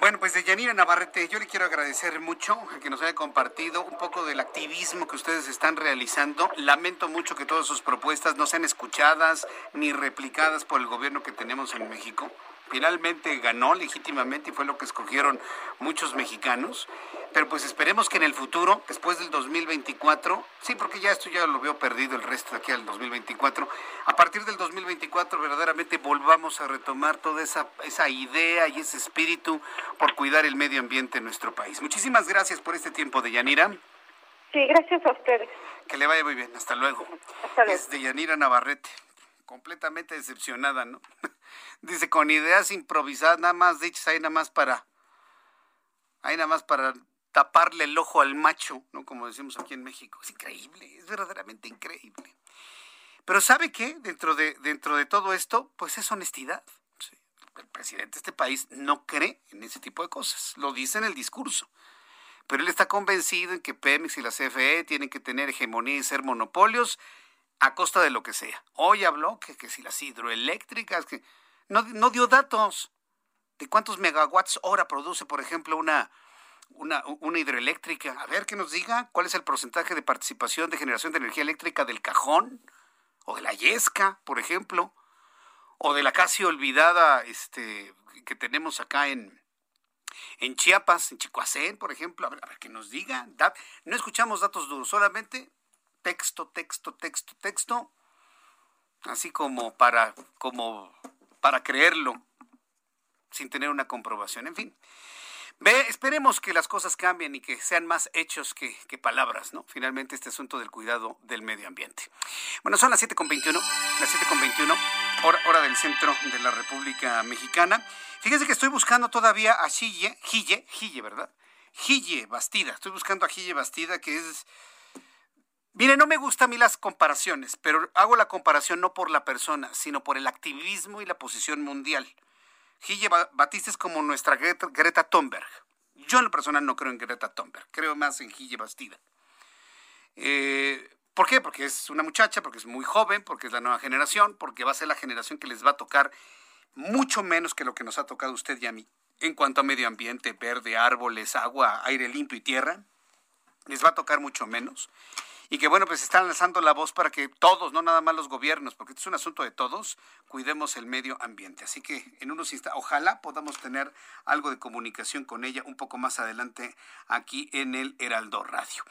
Bueno, pues de Yanira Navarrete, yo le quiero agradecer mucho que nos haya compartido un poco del activismo que ustedes están realizando. Lamento mucho que todas sus propuestas no sean escuchadas ni replicadas por el gobierno que tenemos en México finalmente ganó legítimamente y fue lo que escogieron muchos mexicanos. Pero pues esperemos que en el futuro, después del 2024, sí, porque ya esto ya lo veo perdido el resto de aquí al 2024, a partir del 2024 verdaderamente volvamos a retomar toda esa, esa idea y ese espíritu por cuidar el medio ambiente en nuestro país. Muchísimas gracias por este tiempo de Yanira. Sí, gracias a ustedes. Que le vaya muy bien. Hasta luego. Hasta luego. Es de Yanira Navarrete completamente decepcionada, ¿no? Dice, con ideas improvisadas, nada más dichas ahí nada más para, ahí nada más para taparle el ojo al macho, ¿no? Como decimos aquí en México. Es increíble, es verdaderamente increíble. Pero ¿sabe qué? Dentro de, dentro de todo esto, pues es honestidad. El presidente de este país no cree en ese tipo de cosas. Lo dice en el discurso. Pero él está convencido en que Pemex y la CFE tienen que tener hegemonía y ser monopolios a costa de lo que sea. Hoy habló que, que si las hidroeléctricas, que no, no dio datos de cuántos megawatts hora produce, por ejemplo, una, una, una, hidroeléctrica. A ver que nos diga cuál es el porcentaje de participación de generación de energía eléctrica del cajón, o de la yesca, por ejemplo, o de la casi olvidada este, que tenemos acá en, en Chiapas, en Chicoacén, por ejemplo. A ver, a ver que nos diga. no escuchamos datos duros, solamente texto, texto, texto, texto, así como para, como para creerlo, sin tener una comprobación. En fin, ve, esperemos que las cosas cambien y que sean más hechos que, palabras, ¿no? Finalmente, este asunto del cuidado del medio ambiente. Bueno, son las 7.21, las 7.21, hora, hora del centro de la República Mexicana. Fíjense que estoy buscando todavía a Gille, Gille, Gille, ¿verdad? Gille Bastida. Estoy buscando a Gille Bastida, que es Mire, no me gustan a mí las comparaciones, pero hago la comparación no por la persona, sino por el activismo y la posición mundial. Gille Batista es como nuestra Greta, Thunberg. Yo en lo personal no creo en Greta Thunberg, creo más en Gille Bastida. Eh, ¿Por qué? Porque es una muchacha, porque es muy joven, porque es la nueva generación, porque va a ser la generación que les va a tocar mucho menos que lo que nos ha tocado usted y a mí en cuanto a medio ambiente, verde, árboles, agua, aire limpio y tierra. Les va a tocar mucho menos y que bueno, pues están lanzando la voz para que todos, no nada más los gobiernos, porque es un asunto de todos, cuidemos el medio ambiente. Así que en unos instantes, ojalá podamos tener algo de comunicación con ella un poco más adelante aquí en el Heraldo Radio.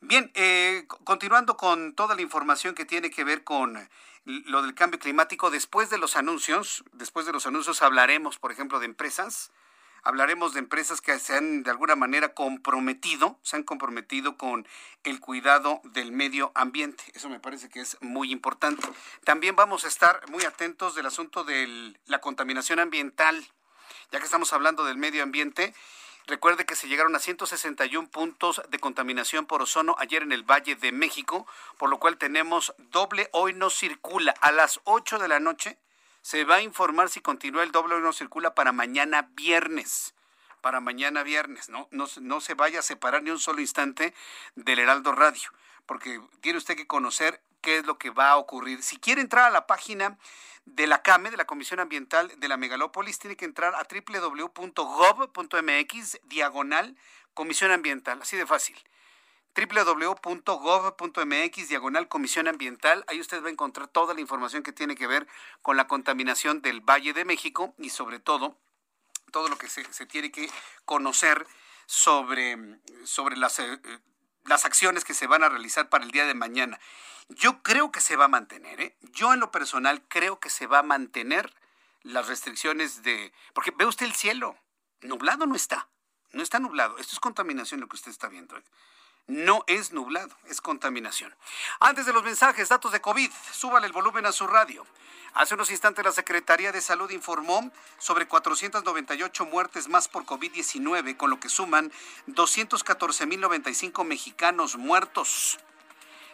Bien, eh, continuando con toda la información que tiene que ver con lo del cambio climático, después de los anuncios, después de los anuncios hablaremos, por ejemplo, de empresas hablaremos de empresas que se han de alguna manera comprometido, se han comprometido con el cuidado del medio ambiente. Eso me parece que es muy importante. También vamos a estar muy atentos del asunto de la contaminación ambiental. Ya que estamos hablando del medio ambiente, Recuerde que se llegaron a 161 puntos de contaminación por ozono ayer en el Valle de México, por lo cual tenemos doble hoy no circula a las 8 de la noche se va a informar si continúa el doble o no circula para mañana viernes. Para mañana viernes, ¿no? No, no se vaya a separar ni un solo instante del Heraldo Radio, porque tiene usted que conocer qué es lo que va a ocurrir. Si quiere entrar a la página de la CAME, de la Comisión Ambiental de la Megalópolis, tiene que entrar a www.gov.mx diagonal Comisión Ambiental, así de fácil www.gov.mx diagonal Comisión Ambiental. Ahí usted va a encontrar toda la información que tiene que ver con la contaminación del Valle de México y sobre todo todo lo que se, tiene que conocer sobre, sobre las, eh, las acciones que se van a realizar para el día de mañana. Yo creo que se va a mantener, ¿eh? yo en lo personal creo que se va a mantener las restricciones de... Porque ve usted el cielo, nublado no está, no está nublado, esto es contaminación lo que usted está viendo. ¿eh? No es nublado, es contaminación. Antes de los mensajes, datos de COVID, súbale el volumen a su radio. Hace unos instantes la Secretaría de Salud informó sobre 498 muertes más por COVID-19, con lo que suman 214.095 mexicanos muertos.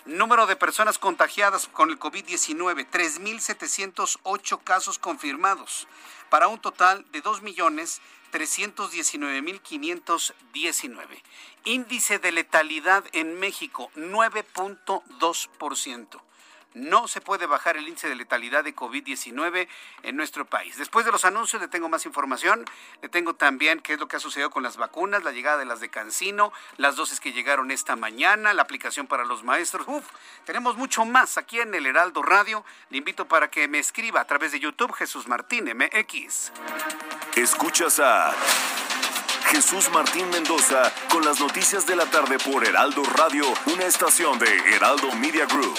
Número de personas contagiadas con el COVID-19, 3.708 casos confirmados, para un total de 2.319.519. Índice de letalidad en México, 9.2% no se puede bajar el índice de letalidad de COVID-19 en nuestro país. Después de los anuncios le tengo más información, le tengo también qué es lo que ha sucedido con las vacunas, la llegada de las de Cancino, las dosis que llegaron esta mañana, la aplicación para los maestros. Uf, tenemos mucho más aquí en el Heraldo Radio. Le invito para que me escriba a través de YouTube Jesús Martín MX. Escuchas a Jesús Martín Mendoza con las noticias de la tarde por Heraldo Radio, una estación de Heraldo Media Group.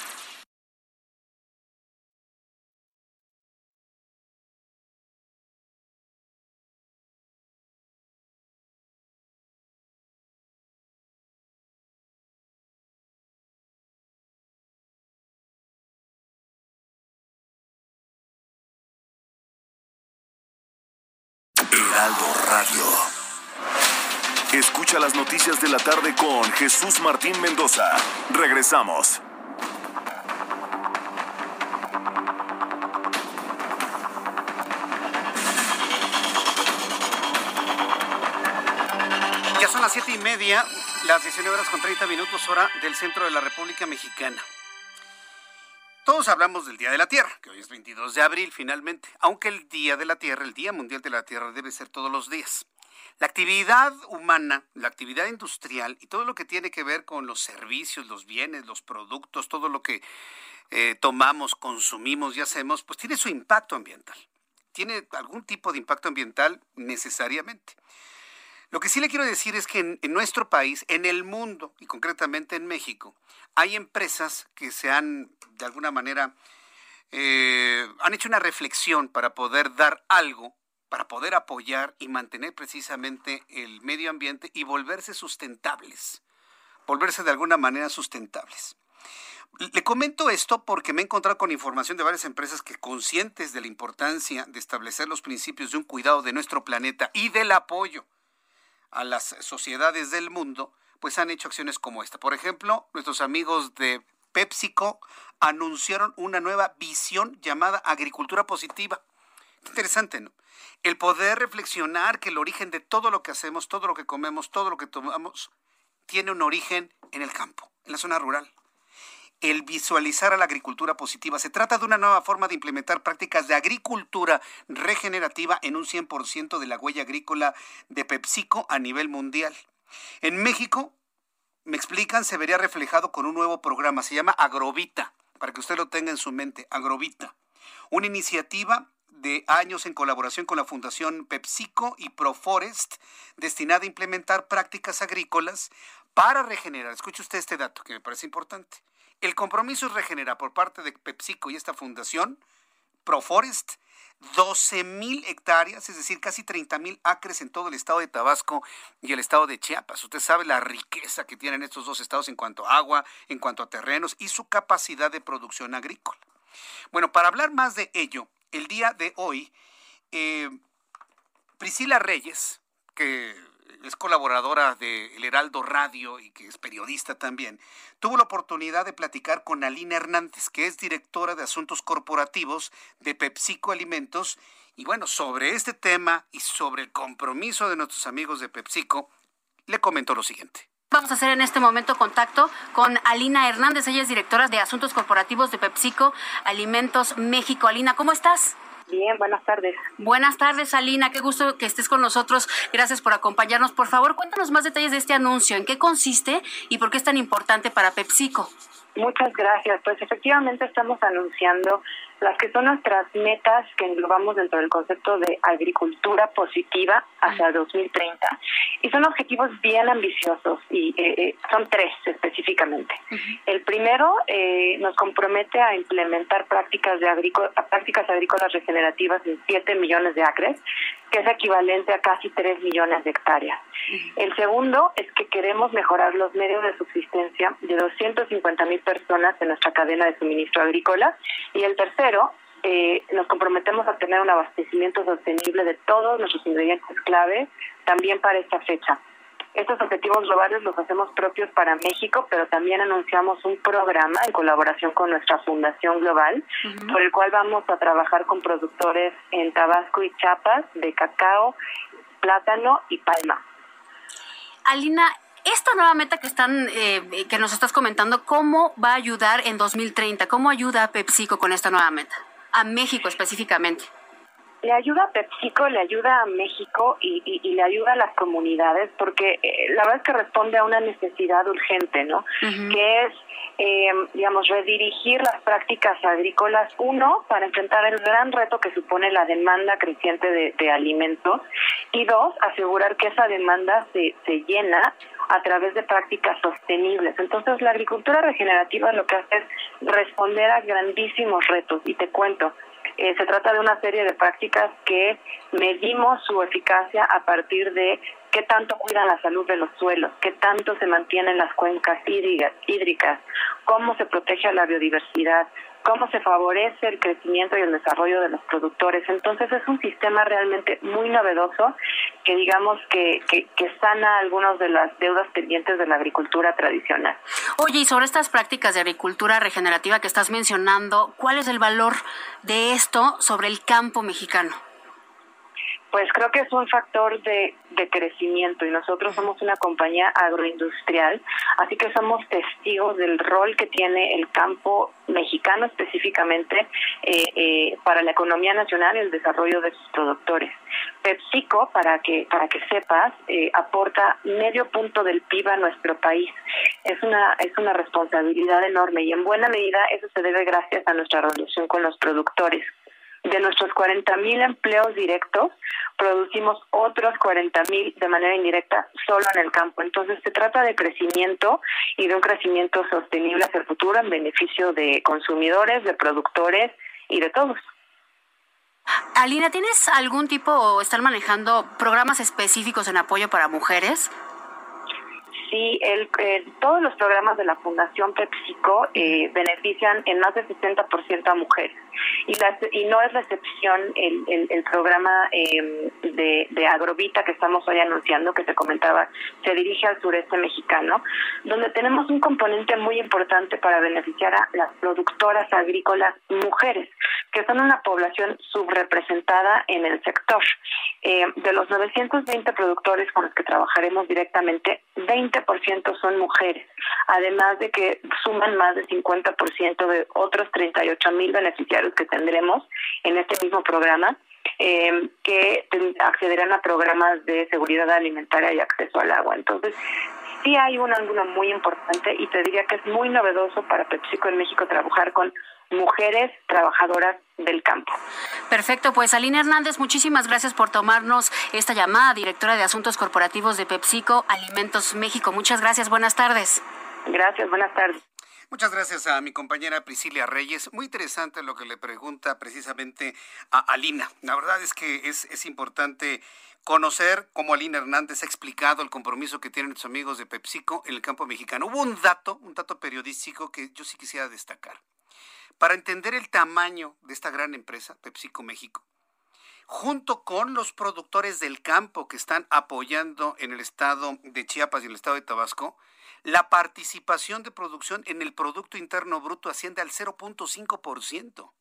La tarde con Jesús Martín Mendoza. Regresamos. Ya son las siete y media, las 19 horas con 30 minutos hora del centro de la República Mexicana. Todos hablamos del Día de la Tierra, que hoy es 22 de abril finalmente, aunque el Día de la Tierra, el Día Mundial de la Tierra debe ser todos los días. La actividad humana, la actividad industrial y todo lo que tiene que ver con los servicios, los bienes, los productos, todo lo que eh, tomamos, consumimos y hacemos, pues tiene su impacto ambiental. Tiene algún tipo de impacto ambiental necesariamente. Lo que sí le quiero decir es que en, nuestro país, en el mundo y concretamente en México, hay empresas que se han, de alguna manera, eh, han hecho una reflexión para poder dar algo para poder apoyar y mantener precisamente el medio ambiente y volverse sustentables, volverse de alguna manera sustentables. Le comento esto porque me he encontrado con información de varias empresas que conscientes de la importancia de establecer los principios de un cuidado de nuestro planeta y del apoyo a las sociedades del mundo, pues han hecho acciones como esta. Por ejemplo, nuestros amigos de PepsiCo anunciaron una nueva visión llamada agricultura positiva Interesante, ¿no? El poder reflexionar que el origen de todo lo que hacemos, todo lo que comemos, todo lo que tomamos, tiene un origen en el campo, en la zona rural. El visualizar a la agricultura positiva. Se trata de una nueva forma de implementar prácticas de agricultura regenerativa en un 100% de la huella agrícola de PepsiCo a nivel mundial. En México, me explican, se vería reflejado con un nuevo programa, se llama Agrovita, para que usted lo tenga en su mente, Agrovita. Una iniciativa de años en colaboración con la Fundación PepsiCo y Proforest, destinada a implementar prácticas agrícolas para regenerar. Escuche usted este dato que me parece importante. El compromiso es regenerar por parte de PepsiCo y esta fundación, Proforest, 12 mil hectáreas, es decir, casi 30 mil acres en todo el estado de Tabasco y el estado de Chiapas. Usted sabe la riqueza que tienen estos dos estados en cuanto a agua, en cuanto a terrenos y su capacidad de producción agrícola. Bueno, para hablar más de ello, el día de hoy, eh, Priscila Reyes, que es colaboradora de El Heraldo Radio y que es periodista también, tuvo la oportunidad de platicar con Alina Hernández, que es directora de Asuntos Corporativos de PepsiCo Alimentos. Y bueno, sobre este tema y sobre el compromiso de nuestros amigos de PepsiCo, le comentó lo siguiente. Vamos a hacer en este momento contacto con Alina Hernández, ella es directora de Asuntos Corporativos de PepsiCo Alimentos México. Alina, ¿cómo estás? Bien, buenas tardes. Buenas tardes, Alina. Qué gusto que estés con nosotros. Gracias por acompañarnos. Por favor, cuéntanos más detalles de este anuncio. ¿En qué consiste y por qué es tan importante para PepsiCo? Muchas gracias. Pues efectivamente estamos anunciando las que son nuestras metas que englobamos dentro del concepto de agricultura positiva hacia 2030. Y son objetivos bien ambiciosos y eh, eh, son tres específicamente. El primero eh, nos compromete a implementar prácticas, de prácticas agrícolas regenerativas en 7 millones de acres, que es equivalente a casi 3 millones de hectáreas. El segundo es que queremos mejorar los medios de subsistencia de 250 mil personas en nuestra cadena de suministro agrícola. Y el tercero eh, nos comprometemos a tener un abastecimiento sostenible de todos nuestros ingredientes clave también para esta fecha. Estos objetivos globales los hacemos propios para México, pero también anunciamos un programa en colaboración con nuestra Fundación Global, por el cual vamos a trabajar con productores en Tabasco y Chiapas de cacao, plátano y palma. Alina, esta nueva meta que están eh, que nos estás comentando, ¿cómo va a ayudar en 2030? ¿Cómo ayuda a PepsiCo con esta nueva meta? A México específicamente. Le ayuda a PepsiCo, le ayuda a México y, le ayuda a las comunidades porque eh, la verdad es que responde a una necesidad urgente, ¿no? Que es, eh, digamos, redirigir las prácticas agrícolas, uno, para enfrentar el gran reto que supone la demanda creciente de, de alimentos y dos, asegurar que esa demanda se, se llena a través de prácticas sostenibles. Entonces, la agricultura regenerativa lo que hace es responder a grandísimos retos y te cuento, eh, se trata de una serie de prácticas que medimos su eficacia a partir de qué tanto cuidan la salud de los suelos, qué tanto se mantienen las cuencas hídricas, cómo se protege a la biodiversidad, cómo se favorece el crecimiento y el desarrollo de los productores. Entonces es un sistema realmente muy novedoso que digamos que, que, sana algunas de las deudas pendientes de la agricultura tradicional. Oye, y sobre estas prácticas de agricultura regenerativa que estás mencionando, ¿cuál es el valor de esto sobre el campo mexicano? Pues creo que es un factor de, crecimiento y nosotros somos una compañía agroindustrial, así que somos testigos del rol que tiene el campo mexicano específicamente eh, eh, para la economía nacional y el desarrollo de sus productores. PepsiCo, para que para que sepas, eh, aporta medio punto del PIB a nuestro país. Es una es una responsabilidad enorme y en buena medida eso se debe gracias a nuestra relación con los productores. De nuestros 40.000 empleos directos, producimos otros 40.000 de manera indirecta solo en el campo. Entonces se trata de crecimiento y de un crecimiento sostenible hacia el futuro en beneficio de consumidores, de productores y de todos. Alina, ¿tienes algún tipo o están manejando programas específicos en apoyo para mujeres? Sí, el, todos los programas de la Fundación PepsiCo eh, benefician en más del 60% a mujeres. Y, y no es la excepción el, el, programa em, de, de Agrovita que estamos hoy anunciando, que se comentaba, se dirige al sureste mexicano, donde tenemos un componente muy importante para beneficiar a las productoras agrícolas mujeres, que son una población subrepresentada en el sector. Eh, de los 920 productores con los que trabajaremos directamente, 20% son mujeres, además de que suman más del 50% de otros 38 mil beneficiarios que tendremos en este mismo programa. Eh, que accederán a programas de seguridad alimentaria y acceso al agua. Entonces, sí hay un ángulo muy importante y te diría que es muy novedoso para PepsiCo en México trabajar con mujeres trabajadoras del campo. Perfecto, pues Aline Hernández, muchísimas gracias por tomarnos esta llamada, directora de Asuntos Corporativos de PepsiCo Alimentos México. Muchas gracias, buenas tardes. Gracias, buenas tardes. Muchas gracias a mi compañera Priscilia Reyes. Muy interesante lo que le pregunta precisamente a Alina. La verdad es que es, es importante conocer cómo Alina Hernández ha explicado el compromiso que tienen sus amigos de PepsiCo en el campo mexicano. Hubo un dato, un dato periodístico que yo sí quisiera destacar. Para entender el tamaño de esta gran empresa, PepsiCo México, junto con los productores del campo que están apoyando en el estado de Chiapas y el estado de Tabasco, la participación de producción en el Producto Interno Bruto asciende al 0.5%.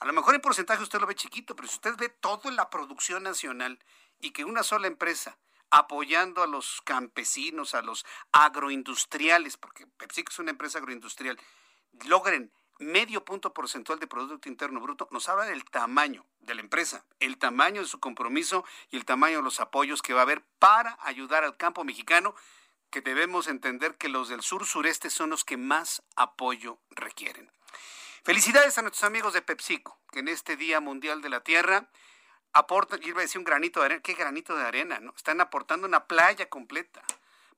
A lo mejor en porcentaje usted lo ve chiquito, pero si usted ve toda la producción nacional y que una sola empresa apoyando a los campesinos, a los agroindustriales, porque PepsiCo es una empresa agroindustrial, logren medio punto porcentual de Producto Interno Bruto, nos habla del tamaño de la empresa, el tamaño de su compromiso y el tamaño de los apoyos que va a haber para ayudar al campo mexicano, que debemos entender que los del sur sureste son los que más apoyo requieren. Felicidades a nuestros amigos de PepsiCo, que en este Día Mundial de la Tierra aportan, iba a decir un granito de arena, ¿qué granito de arena? No? Están aportando una playa completa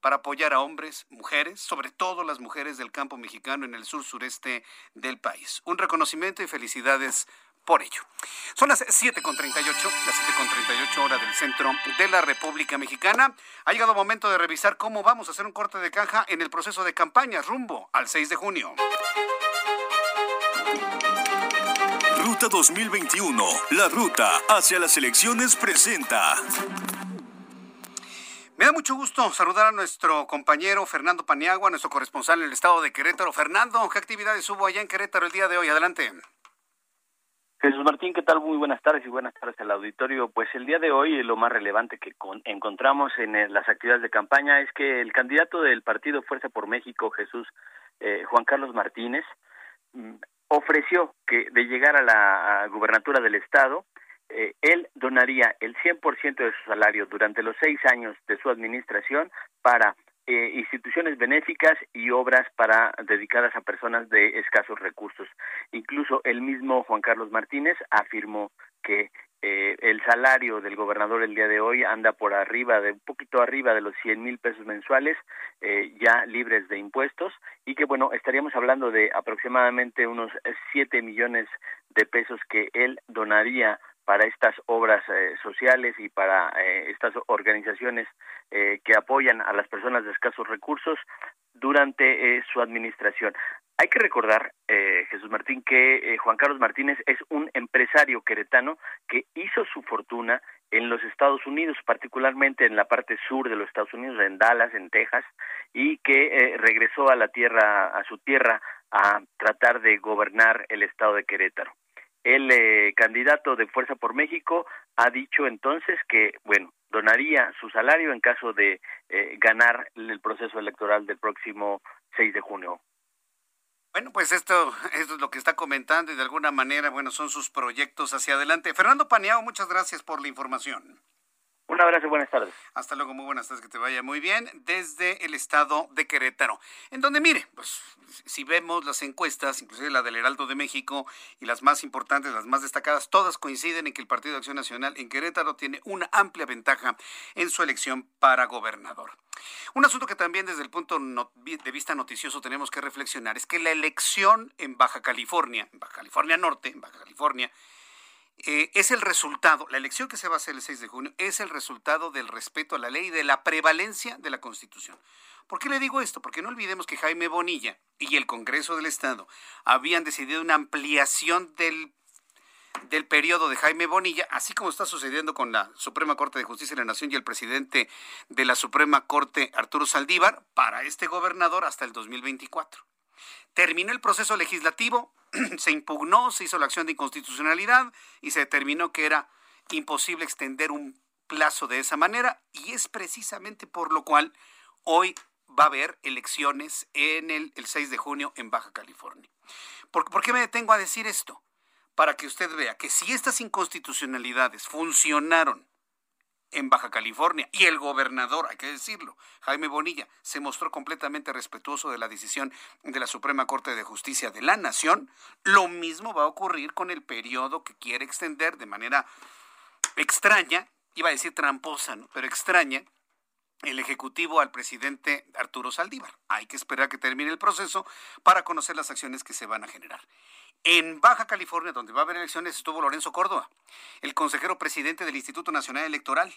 para apoyar a hombres, mujeres, sobre todo las mujeres del campo mexicano en el sur sureste del país. Un reconocimiento y felicidades por ello. Son las 7.38, las 7.38 horas del centro de la República Mexicana. Ha llegado el momento de revisar cómo vamos a hacer un corte de caja en el proceso de campaña rumbo al 6 de junio. Ruta 2021, la ruta hacia las elecciones presenta. Me da mucho gusto saludar a nuestro compañero Fernando Paniagua, nuestro corresponsal en el estado de Querétaro. Fernando, ¿qué actividades hubo allá en Querétaro el día de hoy? Adelante. Jesús Martín, ¿qué tal? Muy buenas tardes y buenas tardes al auditorio. Pues el día de hoy lo más relevante que encontramos en eh, las actividades de campaña es que el candidato del partido Fuerza por México, Jesús eh, Juan Carlos Martínez, mm, ofreció que de llegar a la gubernatura del estado, eh, él donaría el 100% de su salario durante los seis años de su administración para eh, instituciones benéficas y obras para dedicadas a personas de escasos recursos. Incluso el mismo Juan Carlos Martínez afirmó que eh, el salario del gobernador el día de hoy anda por arriba de un poquito arriba de los 100 mil pesos mensuales ya libres de impuestos y que bueno estaríamos hablando de aproximadamente unos 7 millones de pesos que él donaría para estas obras eh, sociales y para eh, estas organizaciones eh, que apoyan a las personas de escasos recursos durante su administración. Hay que recordar, Jesús Martín, que Juan Carlos Martínez es un empresario queretano que hizo su fortuna en los Estados Unidos, particularmente en la parte sur de los Estados Unidos, en Dallas, en Texas, y que regresó a la tierra, a su tierra, a tratar de gobernar el estado de Querétaro. El eh, candidato de Fuerza por México ha dicho entonces que, bueno, donaría su salario en caso de eh, ganar el proceso electoral del próximo 6 de junio. Bueno, pues esto, esto es lo que está comentando y de alguna manera, bueno, son sus proyectos hacia adelante. Fernando Paneao, muchas gracias por la información. Un abrazo, buenas tardes. Hasta luego, muy buenas tardes, que te vaya muy bien desde el estado de Querétaro, en donde mire, pues si vemos las encuestas, inclusive la del Heraldo de México y las más importantes, las más destacadas, todas coinciden en que el Partido de Acción Nacional en Querétaro tiene una amplia ventaja en su elección para gobernador. Un asunto que también desde el punto de vista noticioso tenemos que reflexionar es que la elección en Baja California, en Baja California Norte, en Baja California, eh, es el resultado, la elección que se va a hacer el 6 de junio es el resultado del respeto a la ley y de la prevalencia de la Constitución. ¿Por qué le digo esto? Porque no olvidemos que Jaime Bonilla y el Congreso del Estado habían decidido una ampliación del, del periodo de Jaime Bonilla, así como está sucediendo con la Suprema Corte de Justicia de la Nación y el presidente de la Suprema Corte, Arturo Saldívar, para este gobernador hasta el 2024. Terminó el proceso legislativo, se impugnó, se hizo la acción de inconstitucionalidad y se determinó que era imposible extender un plazo de esa manera y es precisamente por lo cual hoy va a haber elecciones en el, 6 de junio en Baja California. ¿Por, ¿Por qué me detengo a decir esto? Para que usted vea que si estas inconstitucionalidades funcionaron en Baja California y el gobernador, hay que decirlo, Jaime Bonilla, se mostró completamente respetuoso de la decisión de la Suprema Corte de Justicia de la Nación, lo mismo va a ocurrir con el periodo que quiere extender de manera extraña, iba a decir tramposa, pero extraña, el Ejecutivo al presidente Arturo Saldívar. Hay que esperar que termine el proceso para conocer las acciones que se van a generar. En Baja California, donde va a haber elecciones, estuvo Lorenzo Córdoba, el consejero presidente del Instituto Nacional Electoral.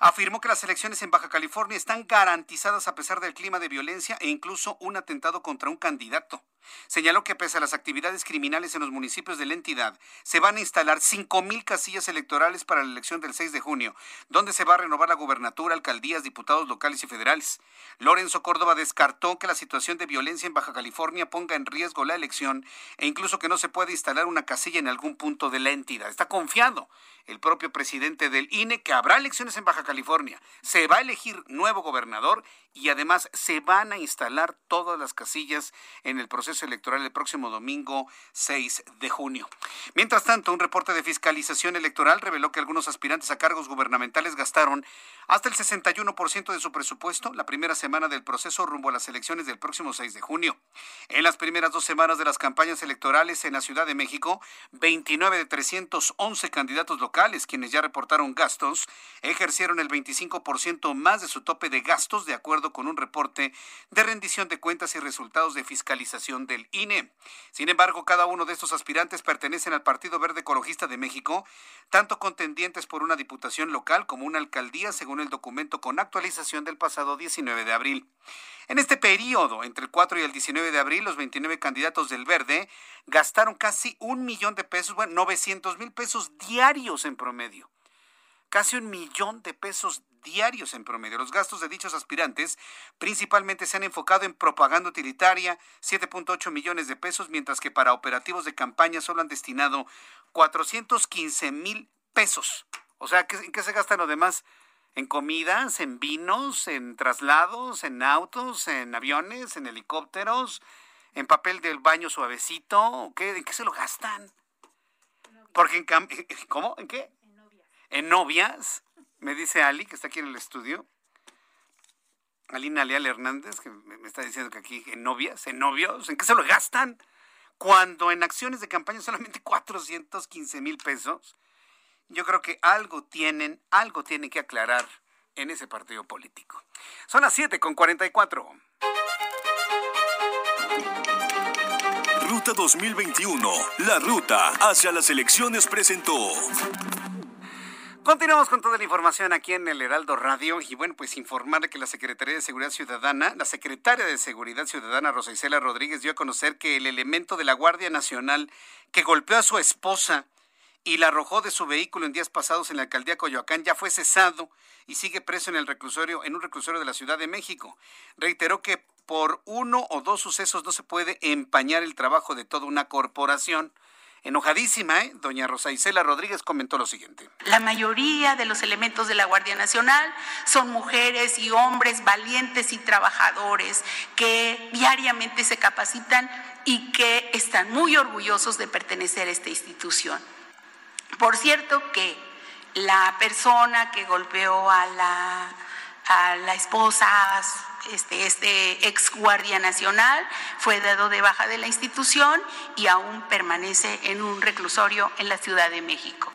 Afirmó que las elecciones en Baja California están garantizadas a pesar del clima de violencia e incluso un atentado contra un candidato. Señaló que pese a las actividades criminales en los municipios de la entidad, se van a instalar 5.000 casillas electorales para la elección del 6 de junio, donde se va a renovar la gubernatura, alcaldías, diputados locales y federales. Lorenzo Córdoba descartó que la situación de violencia en Baja California ponga en riesgo la elección e incluso no se puede instalar una casilla en algún punto de la entidad. Está confiado el propio presidente del INE que habrá elecciones en Baja California. Se va a elegir nuevo gobernador y además se van a instalar todas las casillas en el proceso electoral el próximo domingo 6 de junio. Mientras tanto, un reporte de fiscalización electoral reveló que algunos aspirantes a cargos gubernamentales gastaron hasta el 61% de su presupuesto la primera semana del proceso rumbo a las elecciones del próximo 6 de junio. En las primeras dos semanas de las campañas electorales en la Ciudad de México, 29 de 311 candidatos locales, quienes ya reportaron gastos, ejercieron el 25% más de su tope de gastos de acuerdo con un reporte de rendición de cuentas y resultados de fiscalización del INE. Sin embargo, cada uno de estos aspirantes pertenecen al Partido Verde Ecologista de México, tanto contendientes por una diputación local como una alcaldía, según el documento con actualización del pasado 19 de abril. En este periodo, entre el 4 y el 19 de abril, los 29 candidatos del Verde gastaron casi un millón de pesos, bueno, 900 mil pesos diarios en promedio casi un millón de pesos diarios en promedio. Los gastos de dichos aspirantes principalmente se han enfocado en propaganda utilitaria, 7.8 millones de pesos, mientras que para operativos de campaña solo han destinado 415 mil pesos. O sea, ¿en qué se gastan los demás? ¿En comidas, en vinos, en traslados, en autos, en aviones, en helicópteros, en papel del baño suavecito? ¿Qué, ¿En qué se lo gastan? Porque en ¿Cómo? ¿En qué? en novias, me dice Ali, que está aquí en el estudio, Alina Leal Hernández, que me está diciendo que aquí en novias, en novios, ¿en qué se lo gastan? Cuando en acciones de campaña solamente 415 mil pesos, yo creo que algo tienen, algo tienen que aclarar en ese partido político. Son las 7 con 44. Ruta 2021, la ruta hacia las elecciones presentó. Continuamos con toda la información aquí en el Heraldo Radio y bueno, pues informarle que la Secretaría de Seguridad Ciudadana, la secretaria de Seguridad Ciudadana Rosa Isela Rodríguez dio a conocer que el elemento de la Guardia Nacional que golpeó a su esposa y la arrojó de su vehículo en días pasados en la alcaldía Coyoacán ya fue cesado y sigue preso en el reclusorio en un reclusorio de la Ciudad de México. Reiteró que por uno o dos sucesos no se puede empañar el trabajo de toda una corporación. Enojadísima, ¿eh? Doña Rosa Isela Rodríguez comentó lo siguiente. La mayoría de los elementos de la Guardia Nacional son mujeres y hombres valientes y trabajadores que diariamente se capacitan y que están muy orgullosos de pertenecer a esta institución. Por cierto que la persona que golpeó a la, a la esposa, este, este ex guardia nacional fue dado de baja de la institución y aún permanece en un reclusorio en la Ciudad de México.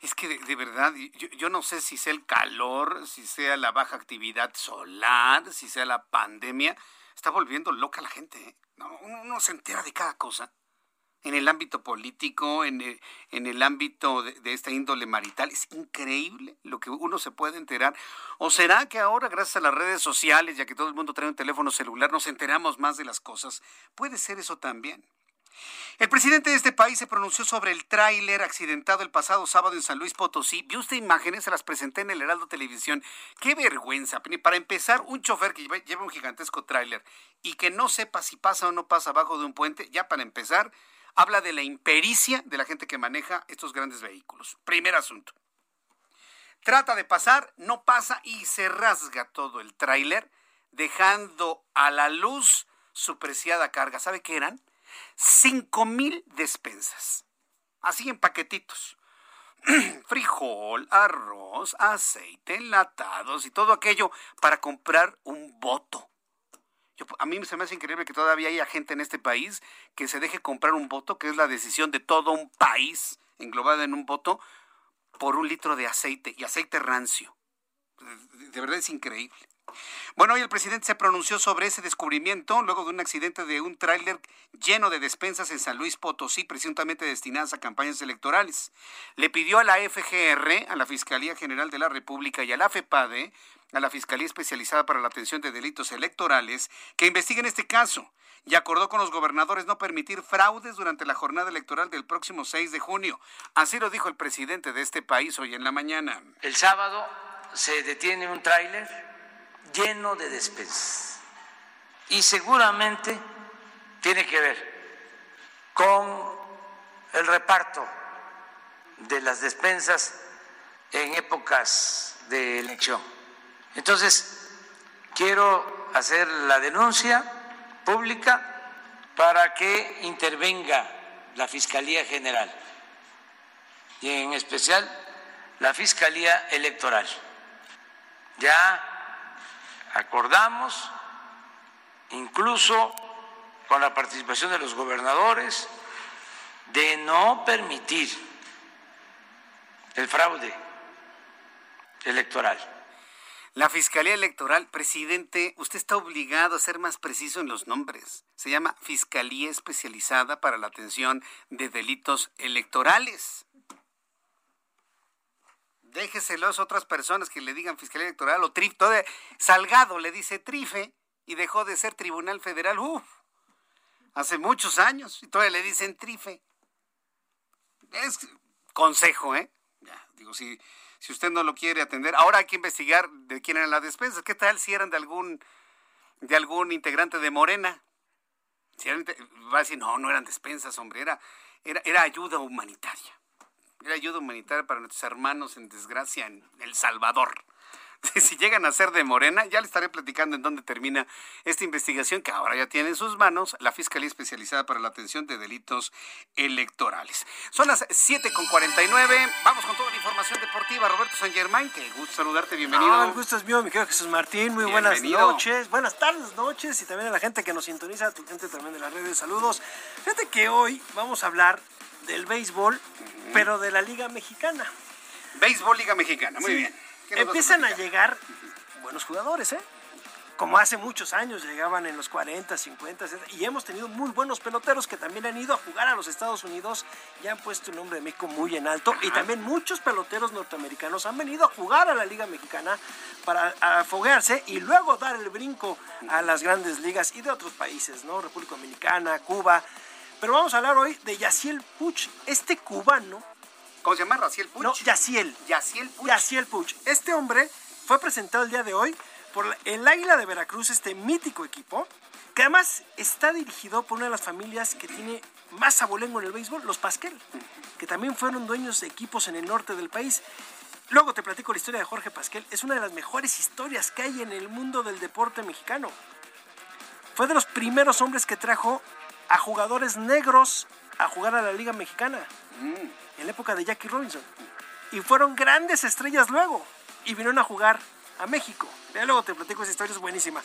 Es que de, verdad, yo, no sé si sea el calor, si sea la baja actividad solar, si sea la pandemia, está volviendo loca la gente. ¿eh? No, uno, se entera de cada cosa. En el ámbito político, en el, en el ámbito de, de, esta índole marital. Es increíble lo que uno se puede enterar. ¿O será que ahora, gracias a las redes sociales, ya que todo el mundo trae un teléfono celular, nos enteramos más de las cosas? Puede ser eso también. El presidente de este país se pronunció sobre el tráiler accidentado el pasado sábado en San Luis Potosí. ¿Vio usted imágenes? Se las presenté en el Heraldo Televisión. ¡Qué vergüenza! Para empezar, un chofer que lleva un gigantesco tráiler y que no sepa si pasa o no pasa abajo de un puente, ya para empezar, habla de la impericia de la gente que maneja estos grandes vehículos. Primer asunto. Trata de pasar, no pasa y se rasga todo el tráiler, dejando a la luz su preciada carga. ¿Sabe qué eran? Cinco mil despensas. Así en paquetitos. Frijol, arroz, aceite, enlatados y todo aquello para comprar un voto. A mí se me hace increíble que todavía haya gente en este país que se deje comprar un voto, que es la decisión de todo un país englobada en un voto, por un litro de aceite y aceite rancio. De verdad es increíble. Bueno, hoy el presidente se pronunció sobre ese descubrimiento luego de un accidente de un tráiler lleno de despensas en San Luis Potosí, presuntamente destinadas a campañas electorales. Le pidió a la FGR, a la Fiscalía General de la República y a la FEPADE, a la Fiscalía Especializada para la Atención de Delitos Electorales, que investiguen este caso y acordó con los gobernadores no permitir fraudes durante la jornada electoral del próximo 6 de junio. Así lo dijo el presidente de este país hoy en la mañana. El sábado se detiene un tráiler lleno de despensas. Y seguramente tiene que ver con el reparto de las despensas en épocas de elección. Entonces, quiero hacer la denuncia pública para que intervenga la Fiscalía General y en especial la Fiscalía Electoral. Ya acordamos, incluso con la participación de los gobernadores, de no permitir el fraude electoral. La Fiscalía Electoral, presidente, usted está obligado a ser más preciso en los nombres. Se llama Fiscalía Especializada para la Atención de Delitos Electorales déjeselos a otras personas que le digan Fiscalía Electoral o TRIF. Todo, Salgado le dice TRIFE y dejó de ser Tribunal Federal. Uf, hace muchos años y todavía le dicen TRIFE. Es consejo, ¿eh? Ya, digo, si, si usted no lo quiere atender, ahora hay que investigar de quién eran las despensas. ¿Qué tal si eran de algún, de algún integrante de Morena? Si va a decir, no, no eran despensas, hombre, era, era ayuda humanitaria era ayuda humanitaria para nuestros hermanos en desgracia en El Salvador. Si llegan a ser de Morena, ya le estaré platicando en dónde termina esta investigación que ahora ya tiene en sus manos la Fiscalía Especializada para la Atención de Delitos Electorales. Son las 7.49. Vamos con toda la información deportiva. Roberto San Germán, que gusto saludarte, bienvenido. Ah, el gusto es mío, mi querido Jesús Martín. Muy buenas noches, buenas tardes, noches y también a la gente que nos sintoniza, a tu gente también de las redes. Saludos. Fíjate que hoy vamos a hablar del béisbol, pero de la Liga Mexicana. Béisbol Liga Mexicana, muy bien. Empiezan a, llegar buenos jugadores, ¿eh? Como hace muchos años llegaban en los 40, 50, y hemos tenido muy buenos peloteros que también han ido a jugar a los Estados Unidos y han puesto el nombre de México muy en alto. Y también muchos peloteros norteamericanos han venido a jugar a la Liga Mexicana para afoguearse y luego dar el brinco a las grandes ligas y de otros países, ¿no? República Dominicana, Cuba. Pero vamos a hablar hoy de Yaciel Puch, este cubano. ¿Cómo se llama? ¿Yaciel Puch? No, Yaciel. Yaciel Puch. Yaciel Puch. Este hombre fue presentado el día de hoy por el Águila de Veracruz, este mítico equipo, que además está dirigido por una de las familias que tiene más abolengo en el béisbol, los Pasquel, que también fueron dueños de equipos en el norte del país. Luego te platico la historia de Jorge Pasquel. Es una de las mejores historias que hay en el mundo del deporte mexicano. Fue de los primeros hombres que trajo a jugadores negros a jugar a la Liga Mexicana mm. en la época de Jackie Robinson. Y fueron grandes estrellas luego y vinieron a jugar a México. Ya luego te platico esa historia, es buenísima.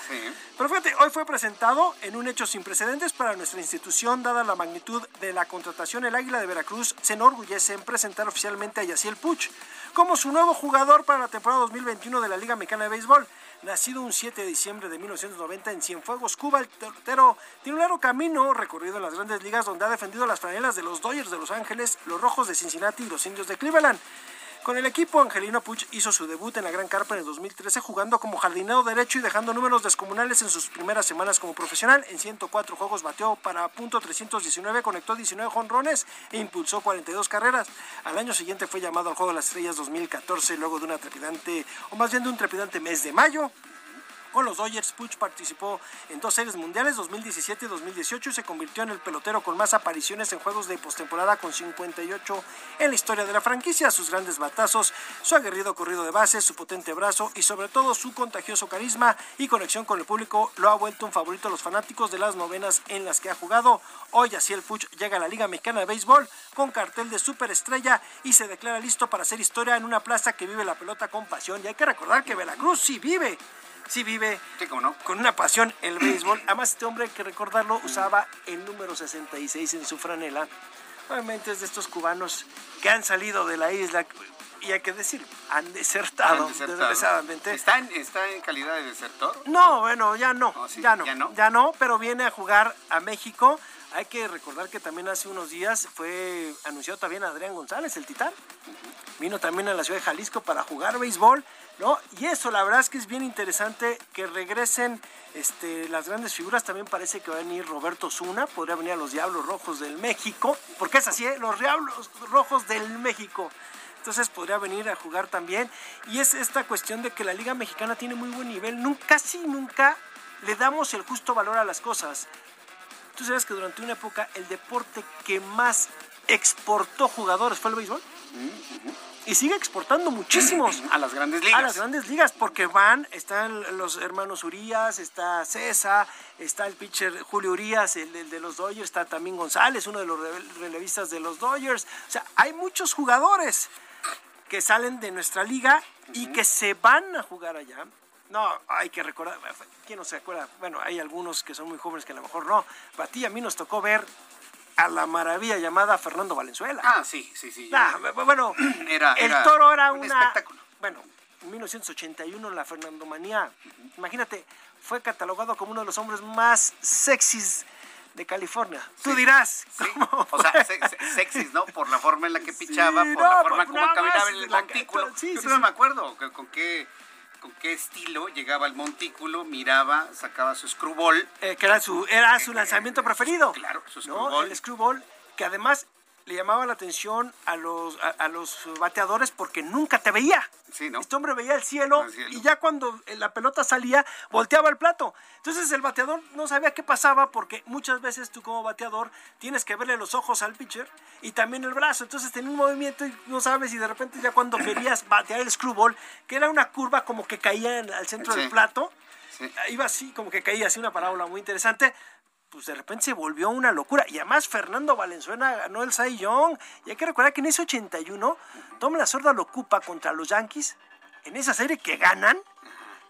Pero fíjate, hoy fue presentado en un hecho sin precedentes para nuestra institución, dada la magnitud de la contratación. El Águila de Veracruz se enorgullece en presentar oficialmente a Yaciel Puch como su nuevo jugador para la temporada 2021 de la Liga Mexicana de Béisbol. Nacido un 7 de diciembre de 1990 en Cienfuegos, Cuba. El tortero tiene un largo camino recorrido en las grandes ligas donde ha defendido las franelas de los Dodgers de Los Ángeles, los Rojos de Cincinnati y los Indios de Cleveland. Con el equipo, Angelino Puch hizo su debut en la Gran Carpa en el 2013 jugando como jardinero derecho y dejando números descomunales en sus primeras semanas como profesional. En 104 juegos bateó para punto 319, conectó 19 jonrones e impulsó 42 carreras. Al año siguiente fue llamado al Juego de las Estrellas 2014 luego de una trepidante, o más bien de un trepidante mes de mayo. Con los Dodgers, Puch participó en dos series mundiales, 2017 y 2018, y se convirtió en el pelotero con más apariciones en juegos de postemporada con 58 en la historia de la franquicia. Sus grandes batazos, su aguerrido corrido de bases, su potente brazo y sobre todo su contagioso carisma y conexión con el público lo ha vuelto un favorito a los fanáticos de las novenas en las que ha jugado. Hoy así el Puch llega a la Liga Mexicana de Béisbol con cartel de superestrella y se declara listo para hacer historia en una plaza que vive la pelota con pasión. Y hay que recordar que Veracruz sí vive sí vive con una pasión el béisbol. Además, este hombre, hay que recordarlo, usaba el número 66 en su franela. Obviamente es de estos cubanos que han salido de la isla y hay que decir, han desertado, Han desertado. desgraciadamente. ¿Está en, ¿Está en calidad de desertor? No, bueno, ya no, sí, ya no, ¿ya no? ya no, pero viene a jugar a México. Hay que recordar que también hace unos días fue anunciado también Adrián González, el titán. Vino también a la ciudad de Jalisco para jugar béisbol, ¿no? Y eso, la verdad es que es bien interesante que regresen este, las grandes figuras. También parece que va a venir Roberto Zuna, podría venir a los Diablos Rojos del México, porque es así, ¿eh? los Diablos Rojos del México. Entonces podría venir a jugar también. Y es esta cuestión de que la Liga Mexicana tiene muy buen nivel. Nunca, casi nunca le damos el justo valor a las cosas. ¿Tú sabes que durante una época el deporte que más exportó jugadores fue el béisbol? Y sigue exportando muchísimos. A las grandes ligas. A las grandes ligas, porque van, están los hermanos Urias, está César, está el pitcher Julio Urias, el, el de los Dodgers, está también González, uno de los rele- relevistas de los Dodgers. O sea, hay muchos jugadores que salen de nuestra liga y que se van a jugar allá. No, hay que recordar, ¿quién no se acuerda? Bueno, hay algunos que son muy jóvenes que a lo mejor no. Para ti, a mí nos tocó ver a la maravilla llamada Fernando Valenzuela. Ah, sí, sí, sí. Ah, bueno, Era- el era toro era un una... Bueno, en 1981 la Fernandomanía, imagínate, fue catalogado como uno de los hombres más sexys de California. Tú dirás, ¿cómo O sea, sexys, ¿no? Por la forma en la que pichaba, Sí, por no, la forma como caminaba en el montículo. sí, Yo sí, no sí. me acuerdo con qué con qué estilo llegaba al montículo, miraba, sacaba su screwball. Eh, que era su, era su lanzamiento preferido. Claro, su ¿no? screwball. El screwball, que además le llamaba la atención a los, a, a los bateadores porque nunca te veía. Sí, ¿no? Este hombre veía el cielo, El cielo. y ya cuando eh, la pelota salía, volteaba el plato. Entonces el bateador no sabía qué pasaba porque muchas veces tú como bateador tienes que verle los ojos al pitcher y también el brazo. Entonces tenía un movimiento y no sabes y de repente ya cuando querías batear el screwball, que era una curva como que caía en- al centro Sí. del plato, Sí. iba así, como que caía así una parábola muy interesante. Pues de repente se volvió una locura. Y además Fernando Valenzuela ganó el Cy Young. Y hay que recordar que en ese 81, Tom La Sorda lo ocupa contra los Yankees. En esa serie que ganan.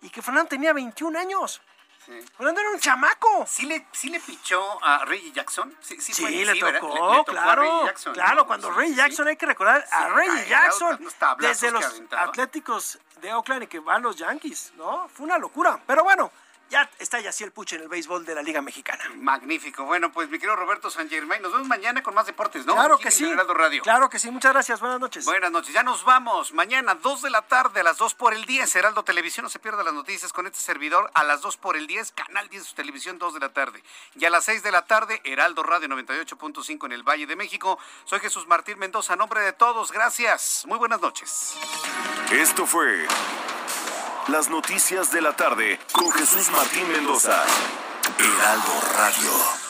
Y que Fernando tenía 21 años. Sí. Fernando era un chamaco. ¿Sí le, sí le pichó a Reggie Jackson? Sí, sí, Sí, fue- le, tocó, Le- le tocó a claro, Reggie Jackson, claro, ¿no? cuando sí, Jackson, hay que recordar a era Jackson, desde los. Atléticos de Oakland y que van los Yankees, ¿no? Fue una locura, pero bueno, ya está ya así el puche en el béisbol de la Liga Mexicana. Magnífico. Bueno, pues mi querido Roberto San Germain, nos vemos mañana con más deportes, ¿no? Claro Aquí que en sí, Heraldo Radio. claro que sí, muchas gracias, buenas noches. Buenas noches, ya nos vamos. Mañana, 2 de la tarde, a las 2 por el 10, Heraldo Televisión. No se pierda las noticias con este servidor. A las 2 por el 10, Canal 10 de su televisión, 2 de la tarde. Y a las 6 de la tarde, Heraldo Radio 98.5 en el Valle de México. Soy Jesús Martín Mendoza. A nombre de todos, gracias. Muy buenas noches. Esto fue Las Noticias de la Tarde con Jesús Martín Mendoza. Heraldo Radio.